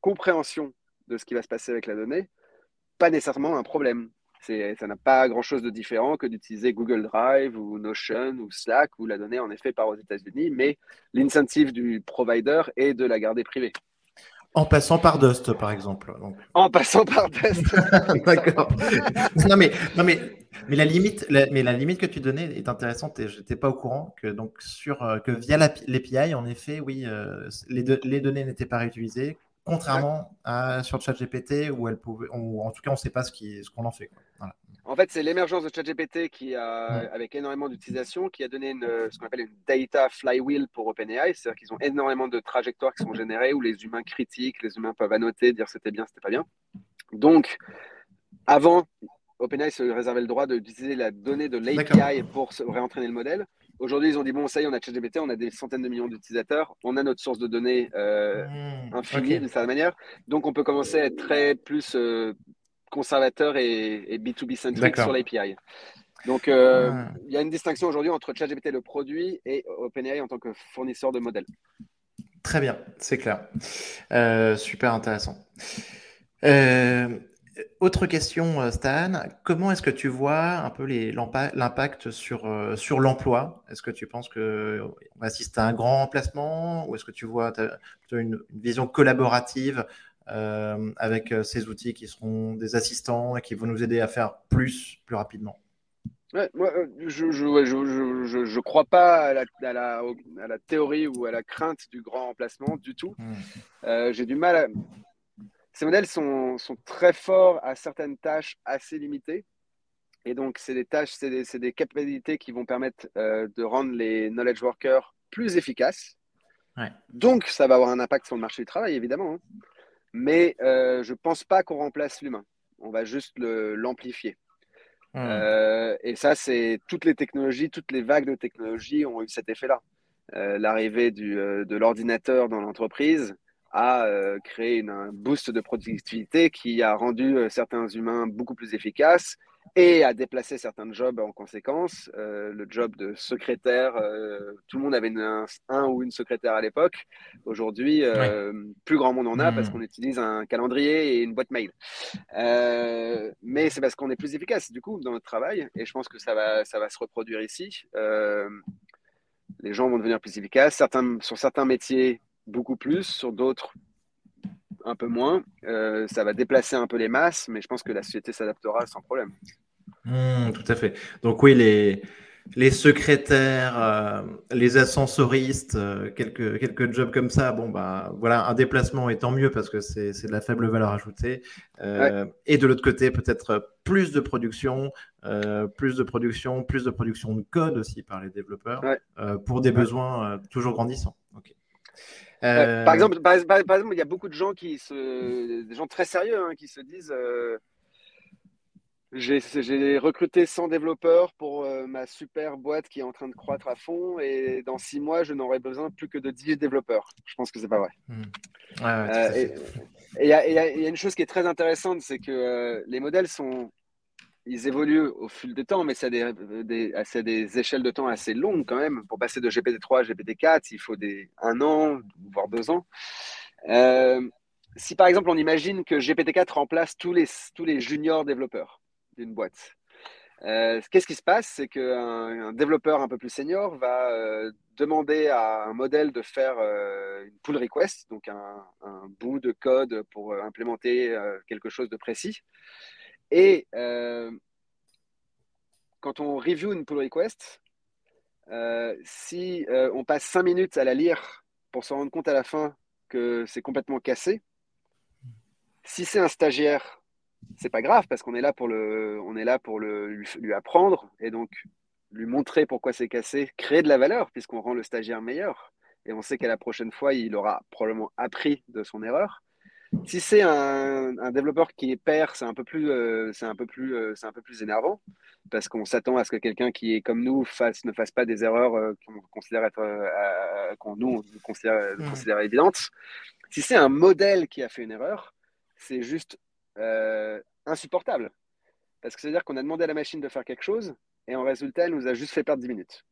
compréhension de ce qui va se passer avec la donnée, pas nécessairement un problème. Ça n'a pas grand-chose de différent que d'utiliser Google Drive ou Notion ou Slack où la donnée en effet part aux États-Unis, mais l'incentive du provider est de la garder privée. En passant par Dust, par exemple. En passant par Dust. D'accord. non, mais, non, mais, mais, la limite, mais la limite que tu donnais est intéressante et je n'étais pas au courant que, donc, sur, euh, que via l'API, en effet, oui, euh, les, les, données n'étaient pas réutilisées, contrairement à sur ChatGPT où elle pouvait, ou en tout cas, on ne sait pas ce qu'on ce qu'on en fait. Voilà. En fait, c'est l'émergence de ChatGPT qui a, avec énormément d'utilisation, qui a donné ce qu'on appelle une data flywheel pour OpenAI. C'est-à-dire qu'ils ont énormément de trajectoires qui sont générées où les humains critiquent, les humains peuvent annoter, dire c'était bien, c'était pas bien. Donc, avant, OpenAI se réservait le droit d'utiliser la donnée de l'API pour réentraîner le modèle. Aujourd'hui, ils ont dit bon, ça y est, on a ChatGPT, on a des centaines de millions d'utilisateurs, on a notre source de données euh, mmh, infinie d'une certaine manière, donc on peut commencer à être très plus euh, conservateur et, B2B centric sur l'API. Donc, euh, ah. il y a une distinction aujourd'hui entre ChatGPT le produit et OpenAI en tant que fournisseur de modèles. Très bien, c'est clair. Euh, super intéressant. Euh, autre question, Stan. Comment est-ce que tu vois un peu l'impact sur, sur l'emploi? Est-ce que tu penses qu'on va assister à un grand remplacement ou est-ce que tu vois une, vision collaborative euh, avec ces outils qui seront des assistants et qui vont nous aider à faire plus, plus rapidement moi, je ne je, je, crois pas à la, à, la, à la, théorie ou à la crainte du grand remplacement du tout. Hmm. J'ai du mal à ces modèles sont, très forts à certaines tâches assez limitées. Et donc, c'est des tâches, c'est des, des, capacités qui vont permettre euh, de rendre les knowledge workers plus efficaces. Donc, ça va avoir un impact sur le marché du travail, évidemment. Hein. Mais euh, je ne pense pas qu'on remplace l'humain. On va juste l'amplifier. Hmm. Euh, et ça, c'est toutes les technologies, toutes les vagues de technologies ont eu cet effet-là. L'arrivée de l'ordinateur dans l'entreprise, a euh, créé un boost de productivité qui a rendu euh, certains humains beaucoup plus efficaces et a déplacé certains jobs en conséquence. Euh, le job de secrétaire, tout le monde avait un, ou une secrétaire à l'époque. Aujourd'hui, plus grand monde en a parce hmm. qu'on utilise un calendrier et une boîte mail. mais c'est parce qu'on est plus efficace du coup dans notre travail et je pense que ça va, ça va se reproduire ici. les gens vont devenir plus efficaces. Certains, sur certains métiers, beaucoup plus, sur d'autres un peu moins. Euh, ça va déplacer un peu les masses, mais je pense que la société s'adaptera sans problème. Hmm, tout à fait. Donc oui, les, les secrétaires, euh, les ascensoristes, euh, quelques, quelques jobs comme ça, bon, bah, voilà, un déplacement est tant mieux parce que c'est de la faible valeur ajoutée. Et de l'autre côté, peut-être plus de production, plus de production, plus de production de code aussi par les développeurs pour des besoins toujours grandissants. Euh, par, exemple, par, exemple, il y a beaucoup de gens qui se, des gens très sérieux, hein, qui se disent euh, j'ai recruté 100 développeurs pour euh, ma super boîte qui est en train de croître à fond et dans 6 mois, je n'aurai besoin plus que de 10 développeurs. Je pense que c'est pas vrai. Hmm. et il y, a une chose qui est très intéressante, c'est que les modèles sont ils évoluent au fil du temps, mais c'est des, des, des, échelles de temps assez longues quand même. Pour passer de GPT-3 à GPT-4, il faut des, un an, voire deux ans. Euh, si par exemple on imagine que GPT-4 remplace tous les, tous les juniors développeurs d'une boîte, euh, qu'est-ce qui se passe? C'est qu'un un développeur un peu plus senior va euh, demander à un modèle de faire une pull request, donc un, bout de code pour implémenter quelque chose de précis. Et euh, quand on review une pull request, euh, si euh, on passe 5 minutes à la lire pour se rendre compte à la fin que c'est complètement cassé, si c'est un stagiaire, c'est pas grave parce qu'on est là pour le, on est là pour le, lui, apprendre et donc lui montrer pourquoi c'est cassé, créer de la valeur puisqu'on rend le stagiaire meilleur et on sait qu'à la prochaine fois il aura probablement appris de son erreur. Si c'est un, développeur qui est père, c'est un peu plus, euh, c'est un peu plus, euh, c'est un peu plus énervant parce qu'on s'attend à ce que quelqu'un qui est comme nous fasse, ne fasse pas des erreurs euh, qu'on considère être, qu'on nous on considère, mmh. considère évidentes. Si c'est un modèle qui a fait une erreur, c'est juste insupportable parce que c'est à dire qu'on a demandé à la machine de faire quelque chose et en résultat, elle nous a juste fait perdre 10 minutes.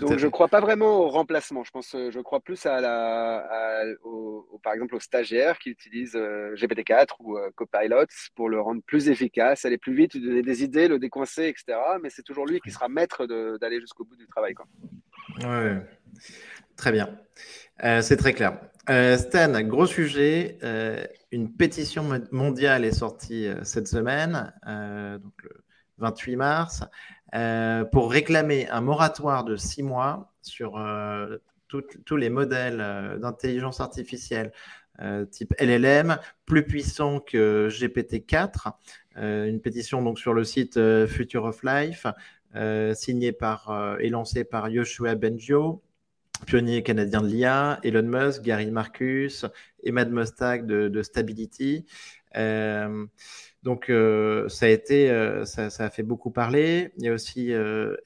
Donc je ne crois pas vraiment au remplacement. Je pense, je crois plus à la, au, par exemple aux stagiaires qui utilisent euh, GPT-4 ou euh, Copilot pour le rendre plus efficace, aller plus vite, lui donner des idées, le décoincer, etc. Mais c'est toujours lui qui sera maître d'aller jusqu'au bout du travail. Quoi. Ouais, très bien. Euh, c'est très clair. Stan, gros sujet. une pétition mondiale est sortie cette semaine, donc le 28 mars. Euh, pour réclamer un moratoire de six mois sur euh, tous les modèles euh, d'intelligence artificielle type LLM, plus puissants que GPT-4. une pétition donc sur le site Future of Life, signée par et lancée par Yoshua Bengio, pionnier canadien de l'IA, Elon Musk, Gary Marcus, Emad de, de Stability. Donc ça a été, ça, a fait beaucoup parler. Il y a aussi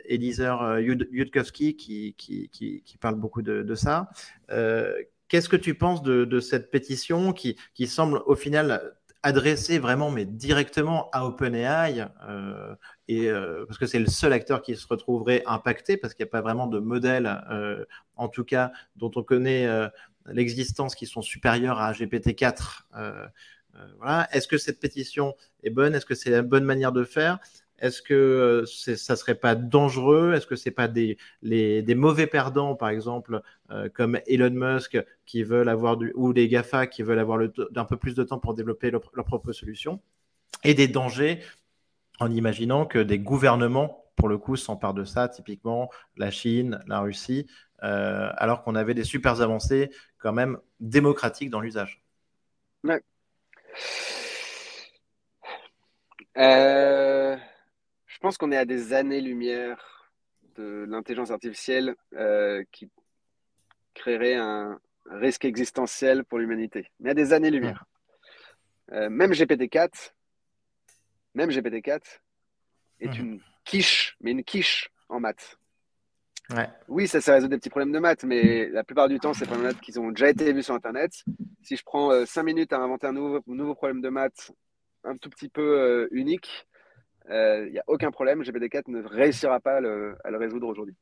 Eliezer Yudkowski qui, parle beaucoup de, ça. Qu'est-ce que tu penses de, cette pétition qui, semble au final adressé vraiment, mais directement à OpenAI, euh, et, euh, parce que c'est le seul acteur qui se retrouverait impacté, parce qu'il n'y a pas vraiment de modèle, euh, en tout cas, dont on connaît euh, l'existence qui sont supérieurs à GPT-4. Voilà. Est-ce que cette pétition est bonne? Est-ce que c'est la bonne manière de faire? Est-ce que euh, ça serait pas dangereux? Est-ce que c'est pas des, des mauvais perdants, par exemple, euh, comme Elon Musk, qui veulent avoir du, ou les GAFA qui veulent avoir un peu plus de temps pour développer leur, propre solution Et des dangers en imaginant que des gouvernements, pour le coup, s'emparent de ça, typiquement la Chine, la Russie, euh, alors qu'on avait des super avancées quand même démocratiques dans l'usage. Euh, je pense qu'on est à des années-lumière de l'intelligence artificielle euh, qui créerait un risque existentiel pour l'humanité. Mais à des années-lumière. Euh, même GPT-4, même GPT-4 est une quiche, mais une quiche en maths. Oui, ça, ça résout des petits problèmes de maths, mais la plupart du temps, c'est pas des maths qui ont déjà été vus sur Internet. Si je prends euh, cinq minutes à inventer un nouveau, problème de maths un tout petit peu unique, il euh, n'y a aucun problème. GPT-4 ne réussira pas à le, résoudre aujourd'hui.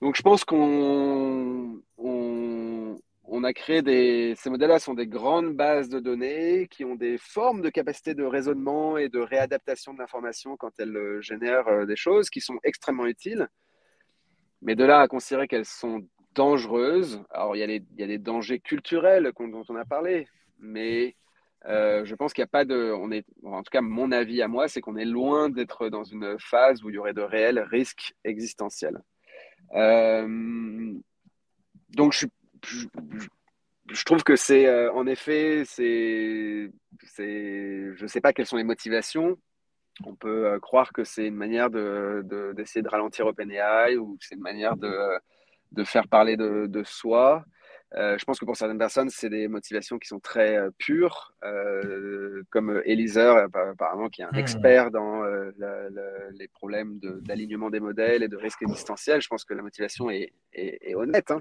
Donc je pense qu'on on, a créé des... Ces modèles-là sont des grandes bases de données qui ont des formes de capacité de raisonnement et de réadaptation de l'information quand elles euh, génèrent euh, des choses qui sont extrêmement utiles. Mais de là à considérer qu'elles sont dangereuses, alors il y, a des dangers culturels dont on a parlé, mais euh, je pense qu'il n'y a pas de. On est, en tout cas, mon avis à moi, c'est qu'on est loin d'être dans une phase où il y aurait de réels risques existentiels. Euh, donc, je, trouve que c'est, euh, en effet, c'est, je ne sais pas quelles sont les motivations. On peut croire que c'est une manière de, de, d'essayer de ralentir OpenAI ou que c'est une manière de, de faire parler de, de soi. Euh, je pense que pour certaines personnes, c'est des motivations qui sont très euh, pures, euh, comme Eliezer, apparemment, qui est un hmm. expert dans les problèmes d'alignement des modèles et de risque existentiel. Je pense que la motivation est, honnête. Hein.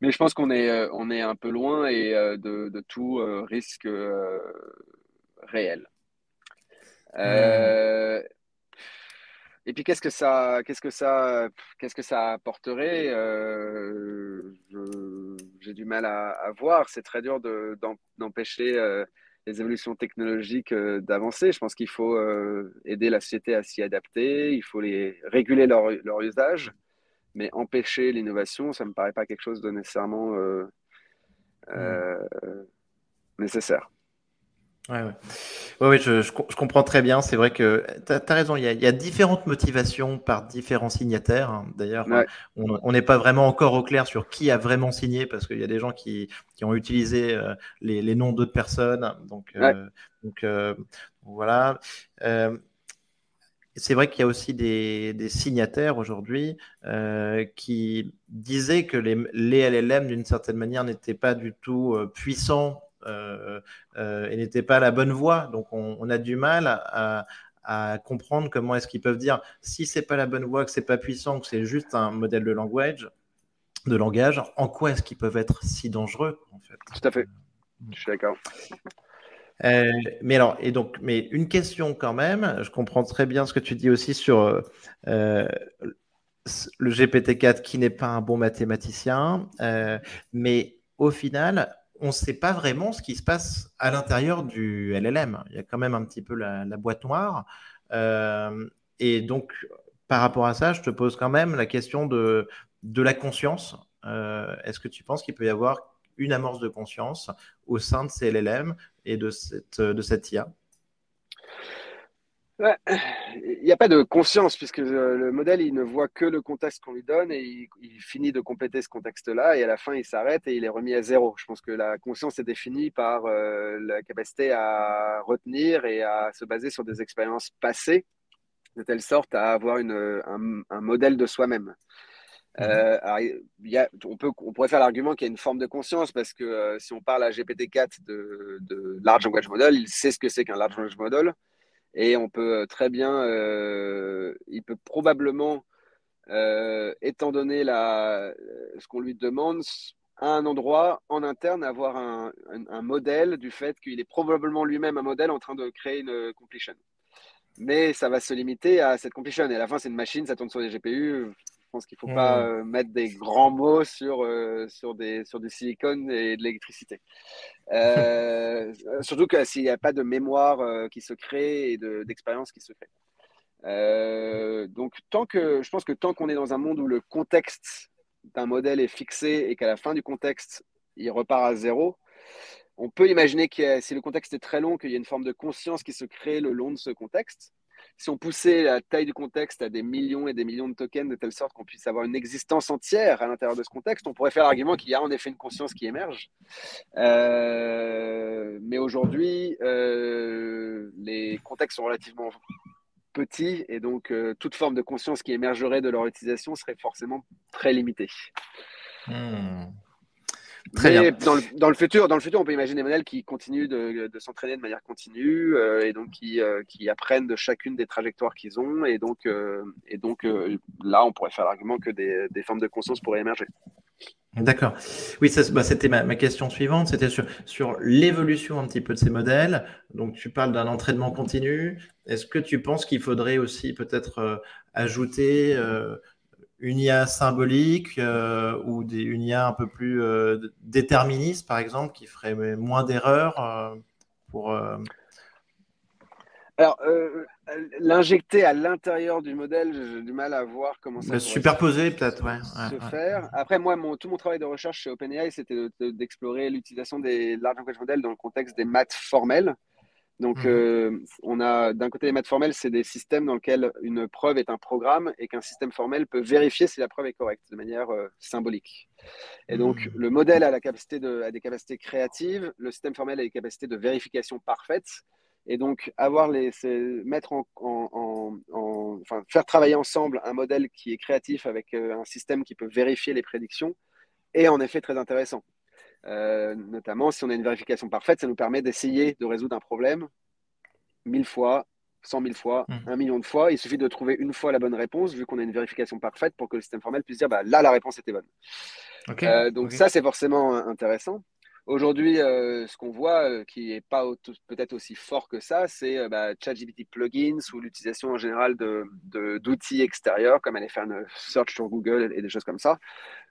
Mais je pense qu'on est, on est un peu loin et de, tout risque réel. Hmm. Et puis qu'est-ce que ça, qu'est-ce que ça, qu'est-ce que ça apporterait euh, J'ai du mal à, voir. C'est très dur d'empêcher euh, les évolutions technologiques euh, d'avancer. Je pense qu'il faut aider la société à s'y adapter. Il faut les réguler leur, leur usage, mais empêcher l'innovation, ça me paraît pas quelque chose de nécessairement mmh. nécessaire. Ouais, ouais. ouais, je, je, comprends très bien. C'est vrai que tu as, raison. Il y, a, il y, a, différentes motivations par différents signataires. D'ailleurs, on n'est pas vraiment encore au clair sur qui a vraiment signé parce qu'il y a des gens qui, qui ont utilisé euh, les, les, noms d'autres personnes. Donc, euh, donc euh, voilà. C'est vrai qu'il y a aussi des, des signataires aujourd'hui qui disaient que les, les LLM, d'une certaine manière, n'étaient pas du tout puissants et n'était pas la bonne voie. Donc on, a du mal à, comprendre comment est-ce qu'ils peuvent dire si c'est pas la bonne voie, que c'est pas puissant, que c'est juste un modèle de langage, de langage, en quoi est-ce qu'ils peuvent être si dangereux en fait? Tout à fait. Je suis d'accord. Euh, mais alors, et donc, mais une question quand même. Je comprends très bien ce que tu dis aussi sur le GPT-4 qui n'est pas un bon mathématicien, mais au final, on ne sait pas vraiment ce qui se passe à l'intérieur du LLM. Il y a quand même un petit peu la, boîte noire. Euh, et donc, par rapport à ça, je te pose quand même la question de, la conscience. Euh, est-ce que tu penses qu'il peut y avoir une amorce de conscience au sein de ces LLM et de cette IA il n'y a pas de conscience puisque euh, le modèle, il ne voit que le contexte qu'on lui donne et il, finit de compléter ce contexte-là et à la fin, il s'arrête et il est remis à zéro. Je pense que la conscience est définie par euh, la capacité à retenir et à se baser sur des expériences passées de telle sorte à avoir une, un, modèle de soi-même. mhm. on, peut, on pourrait faire l'argument qu'il y a une forme de conscience parce que si on parle à GPT-4 de, de, Large Language Model, il sait ce que c'est qu'un Large Language Model et on peut très bien, il peut probablement, étant donné la, ce qu'on lui demande, à un endroit en interne avoir un, un, modèle du fait qu'il est probablement lui-même un modèle en train de créer une completion. Mais ça va se limiter à cette completion. Et à la fin, c'est une machine, ça tourne sur des GPU. Je pense qu'il ne faut pas euh, mettre des grands mots sur, euh, sur, des, sur du silicone et de l'électricité. Euh, surtout que s'il n'y a pas de mémoire qui se crée et d'expérience qui se fait. donc, tant que, je pense que tant qu'on est dans un monde où le contexte d'un modèle est fixé et qu'à la fin du contexte, il repart à zéro, on peut imaginer que si le contexte est très long, qu'il y a une forme de conscience qui se crée le long de ce contexte. Si on poussait la taille du contexte à des millions et des millions de tokens de telle sorte qu'on puisse avoir une existence entière à l'intérieur de ce contexte, on pourrait faire l'argument qu'il y a en effet une conscience qui émerge. Euh, mais aujourd'hui, euh, les contextes sont relativement petits et donc euh, toute forme de conscience qui émergerait de leur utilisation serait forcément très limitée. Hmm. Très bien. Dans le, dans le, futur, dans le futur, on peut imaginer des modèles qui continuent de, de s'entraîner de manière continue euh, et donc qui, euh, qui, apprennent de chacune des trajectoires qu'ils ont. Et donc, et donc là, on pourrait faire l'argument que des, des, formes de conscience pourraient émerger. D'accord. Oui, bah, c'était ma, ma, question suivante. C'était sur, sur l'évolution un petit peu de ces modèles. Donc, tu parles d'un entraînement continu. Est-ce que tu penses qu'il faudrait aussi peut-être euh, ajouter euh, une IA symbolique euh, ou des, une IA un peu plus déterministe, par exemple, qui ferait moins d'erreurs pour. Alors, l'injecter à l'intérieur du modèle, j'ai du mal à voir comment ça. Superposer, peut-être, ouais. Se faire. Après, moi, mon, tout mon travail de recherche chez OpenAI, c'était d'explorer l'utilisation des large language models dans le contexte des maths formelles. Donc, mhm. euh, on a d'un côté les maths formelles, c'est des systèmes dans lesquels une preuve est un programme et qu'un système formel peut vérifier si la preuve est correcte de manière euh, symbolique. Et donc, mhm. le modèle a, la capacité de, a des capacités créatives, le système formel a des capacités de vérification parfaite. Et donc, avoir les, mettre en, enfin, faire travailler ensemble un modèle qui est créatif avec euh, un système qui peut vérifier les prédictions est en effet très intéressant. Euh, notamment, si on a une vérification parfaite, ça nous permet d'essayer de résoudre un problème mille fois, cent mille fois, mmh. un million de fois. Il suffit de trouver une fois la bonne réponse, vu qu'on a une vérification parfaite, pour que le système formel puisse dire bah, là, la réponse était bonne. Euh, donc, ça, c'est forcément intéressant. Aujourd'hui, euh, ce qu'on voit euh, qui n'est pas peut-être aussi fort que ça, c'est euh, bah, ChatGPT plugins ou l'utilisation en général d'outils de, extérieurs, comme aller faire une search sur Google et des choses comme ça,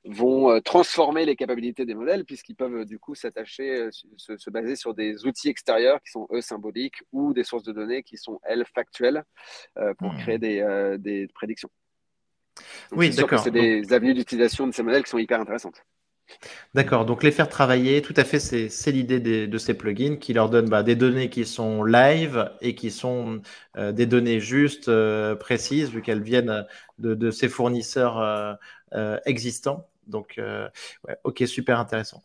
vont transformer les capacités des modèles puisqu'ils peuvent du coup s'attacher, se, baser sur des outils extérieurs qui sont eux symboliques ou des sources de données qui sont elles factuelles pour créer hmm. des, prédictions. oui, d'accord. C'est des avenues d'utilisation de ces modèles qui sont hyper intéressantes. D'accord, donc les faire travailler, tout à fait, c'est l'idée de ces plugins qui leur donnent bah, des données qui sont live et qui sont euh, des données justes, euh, précises, vu qu'elles viennent de, ces fournisseurs euh, existants. Donc, ok, super intéressant.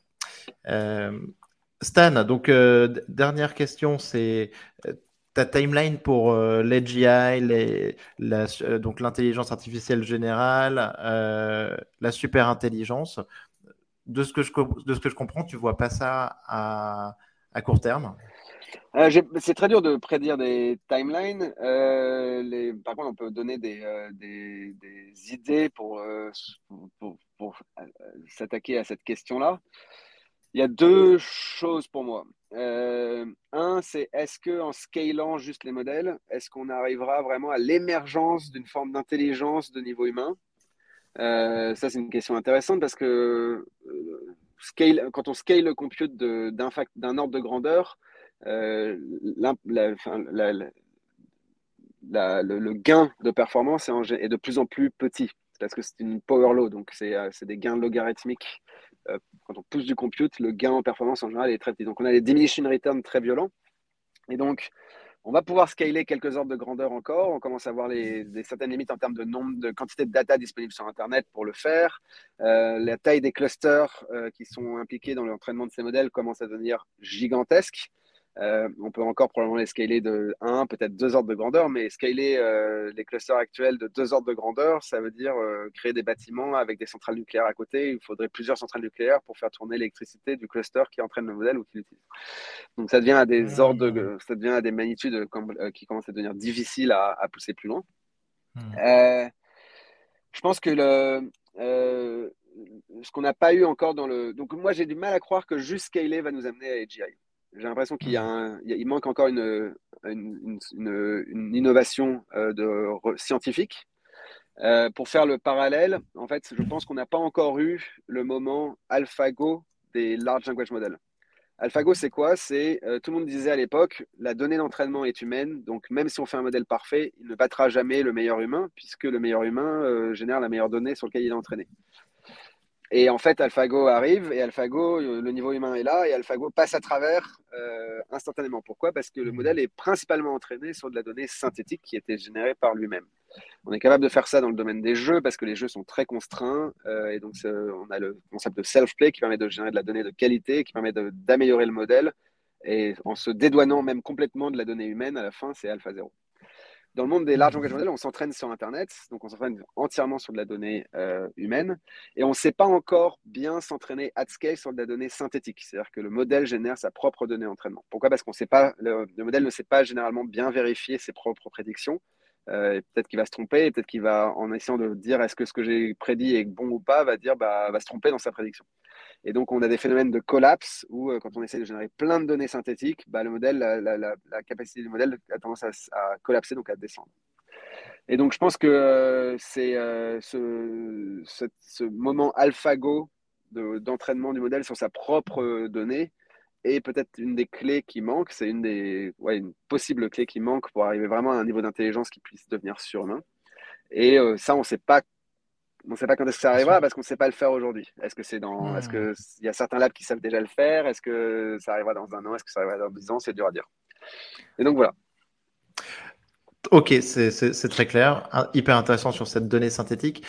Stan, donc dernière question, c'est ta timeline pour l'AGI, donc l'intelligence artificielle générale, la super intelligence de ce que je, de ce que je comprends, tu vois pas ça à court terme euh, c'est très dur de prédire des timelines. Euh, par contre, on peut donner des, euh, idées pour, s'attaquer à cette question-là. Il y a deux choses pour moi. un, c'est est-ce que en scalant juste les modèles, est-ce qu'on arrivera vraiment à l'émergence d'une forme d'intelligence de niveau humain? Ça, c'est une question intéressante parce que quand on scale le compute d'un ordre de grandeur, euh, le, gain de performance est, de plus en plus petit parce que c'est une power law, donc c'est des gains logarithmiques. quand on pousse du compute, le gain en performance en général est très petit. Donc on a des diminishing returns très violents. Et donc, on va pouvoir scaler quelques ordres de grandeur encore. On commence à avoir les, certaines limites en termes de nombre de quantité de data disponibles sur Internet pour le faire. Euh, la taille des clusters euh, qui sont impliqués dans l'entraînement de ces modèles commence à devenir gigantesque. Euh, on peut encore probablement les scaler de 1, peut-être 2 ordres de grandeur, mais scaler euh, les clusters actuels de 2 ordres de grandeur, ça veut dire euh, créer des bâtiments avec des centrales nucléaires à côté. Il faudrait plusieurs centrales nucléaires pour faire tourner l'électricité du cluster qui entraîne le modèle ou qui l'utilise. Donc ça devient à des mmh. ordres, de, ça devient à des magnitudes qui commencent à devenir difficiles à, pousser plus loin. Mmh. je pense que le, ce qu'on n'a pas eu encore dans le. Donc moi j'ai du mal à croire que juste scaler va nous amener à AGI. J'ai l'impression qu'il y a il manque encore une, une, une, innovation euh, de, scientifique. Euh, pour faire le parallèle, en fait, je pense qu'on n'a pas encore eu le moment AlphaGo des large language models. AlphaGo, c'est quoi? C'est euh, tout le monde disait à l'époque, la donnée d'entraînement est humaine, donc même si on fait un modèle parfait, il ne battra jamais le meilleur humain, puisque le meilleur humain génère la meilleure donnée sur laquelle il est entraîné. Et en fait, AlphaGo arrive et AlphaGo, euh, le niveau humain est là et AlphaGo passe à travers euh, instantanément. Pourquoi? Parce que le mmh. modèle est principalement entraîné sur de la donnée synthétique qui était générée par lui-même. On est capable de faire ça dans le domaine des jeux parce que les jeux sont très contraints euh, et donc on a le concept de self-play qui permet de générer de la donnée de qualité, qui permet d'améliorer le modèle et en se dédouanant même complètement de la donnée humaine, à la fin, c'est Alpha 0. Dans le monde des larges langages modèles, on s'entraîne sur Internet, donc on s'entraîne entièrement sur de la donnée euh, humaine, et on ne sait pas encore bien s'entraîner at scale sur de la donnée synthétique, c'est-à-dire que le modèle génère sa propre donnée d'entraînement. Pourquoi? Parce qu'on sait pas, le, modèle ne sait pas généralement bien vérifier ses propres prédictions. Euh, peut-être qu'il va se tromper, peut-être qu'il va, en essayant de dire est-ce que ce que j'ai prédit est bon ou pas, va dire bah, va se tromper dans sa prédiction. Et donc, on a des phénomènes de collapse où, euh, quand on essaie de générer plein de données synthétiques, bah, le modèle, la, capacité du modèle a tendance à, collapser, donc à descendre. Et donc, je pense que euh, c'est ce, ce, moment AlphaGo d'entraînement du modèle sur sa propre donnée est peut-être une des clés qui manque. C'est une des ouais, une possible clé qui manque pour arriver vraiment à un niveau d'intelligence qui puisse devenir surhumain. Et ça, on ne sait pas on ne sait pas quand est-ce que ça arrivera parce qu'on ne sait pas le faire aujourd'hui. Est-ce que c'est dans, est-ce que il y a certains labs qui savent déjà le faire? Est-ce que ça arrivera dans un an? Est-ce que ça arrivera dans dix ans? C'est dur à dire. Et donc voilà. Ok, c'est très clair, hyper intéressant sur cette donnée synthétique.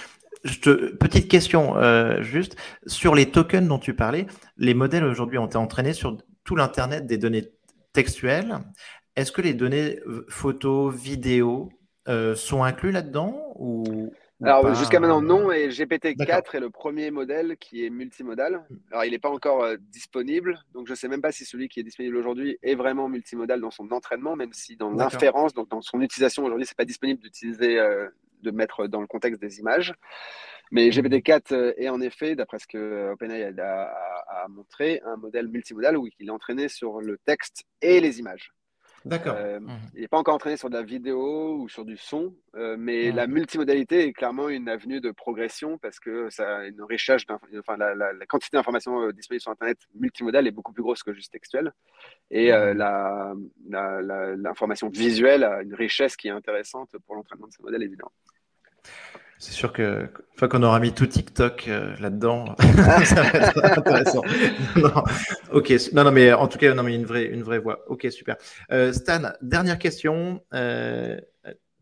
Je te, petite question euh, juste sur les tokens dont tu parlais. Les modèles aujourd'hui ont été entraînés sur tout l'internet des données textuelles. Est-ce que les données photos, vidéos euh, sont inclus là-dedans ou alors jusqu'à maintenant non, et GPT-4 est le premier modèle qui est multimodal. Alors il n'est pas encore euh, disponible, donc je ne sais même pas si celui qui est disponible aujourd'hui est vraiment multimodal dans son entraînement, même si dans l'inférence, donc dans son utilisation aujourd'hui, c'est pas disponible d'utiliser, euh, de mettre dans le contexte des images. Mais hmm. GPT-4 euh, est en effet, d'après ce que OpenAI a, montré, un modèle multimodal où il est entraîné sur le texte et les images. D'accord. Euh, mmh. Il n'est pas encore entraîné sur de la vidéo ou sur du son, euh, mais mmh. la multimodalité est clairement une avenue de progression parce que ça a une recherche, enfin, la, quantité d'informations euh, disponibles sur Internet multimodale est beaucoup plus grosse que juste textuelle. Et mmh. l'information visuelle a une richesse qui est intéressante pour l'entraînement de ce modèle, évidemment. C'est sûr que fois qu'on aura mis tout TikTok euh, là-dedans, ça va être intéressant. non, ok, non, non, mais en tout cas, non, mais une vraie, une vraie voix. Ok, super. Euh, Stan, dernière question. Euh,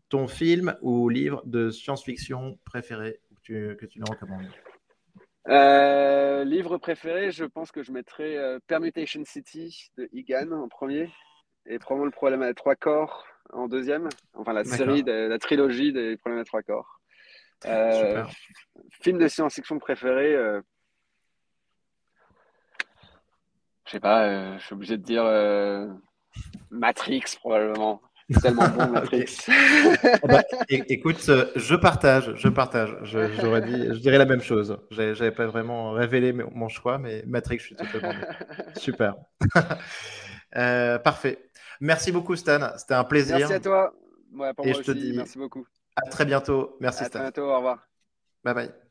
ton film ou livre de science-fiction préféré que tu, que tu nous recommandes? Livre préféré, je pense que je mettrais Permutation City de Egan en premier et probablement le problème à trois corps en deuxième. Enfin, la série, de, la trilogie des problèmes à trois corps. Euh, film de science-fiction préféré euh, Je sais pas, euh, je suis obligé de dire Matrix probablement. Tellement bon Matrix. Ah bah, écoute, je partage, je partage. J'aurais dit, je dirais la même chose. J'avais pas vraiment révélé mon choix, mais Matrix, je suis totalement super. parfait. Merci beaucoup, Stan. C'était un plaisir. Merci à toi. pour Et moi je aussi. Te dis... Merci beaucoup. À très bientôt. Merci, à très bientôt. Au revoir. Bye bye.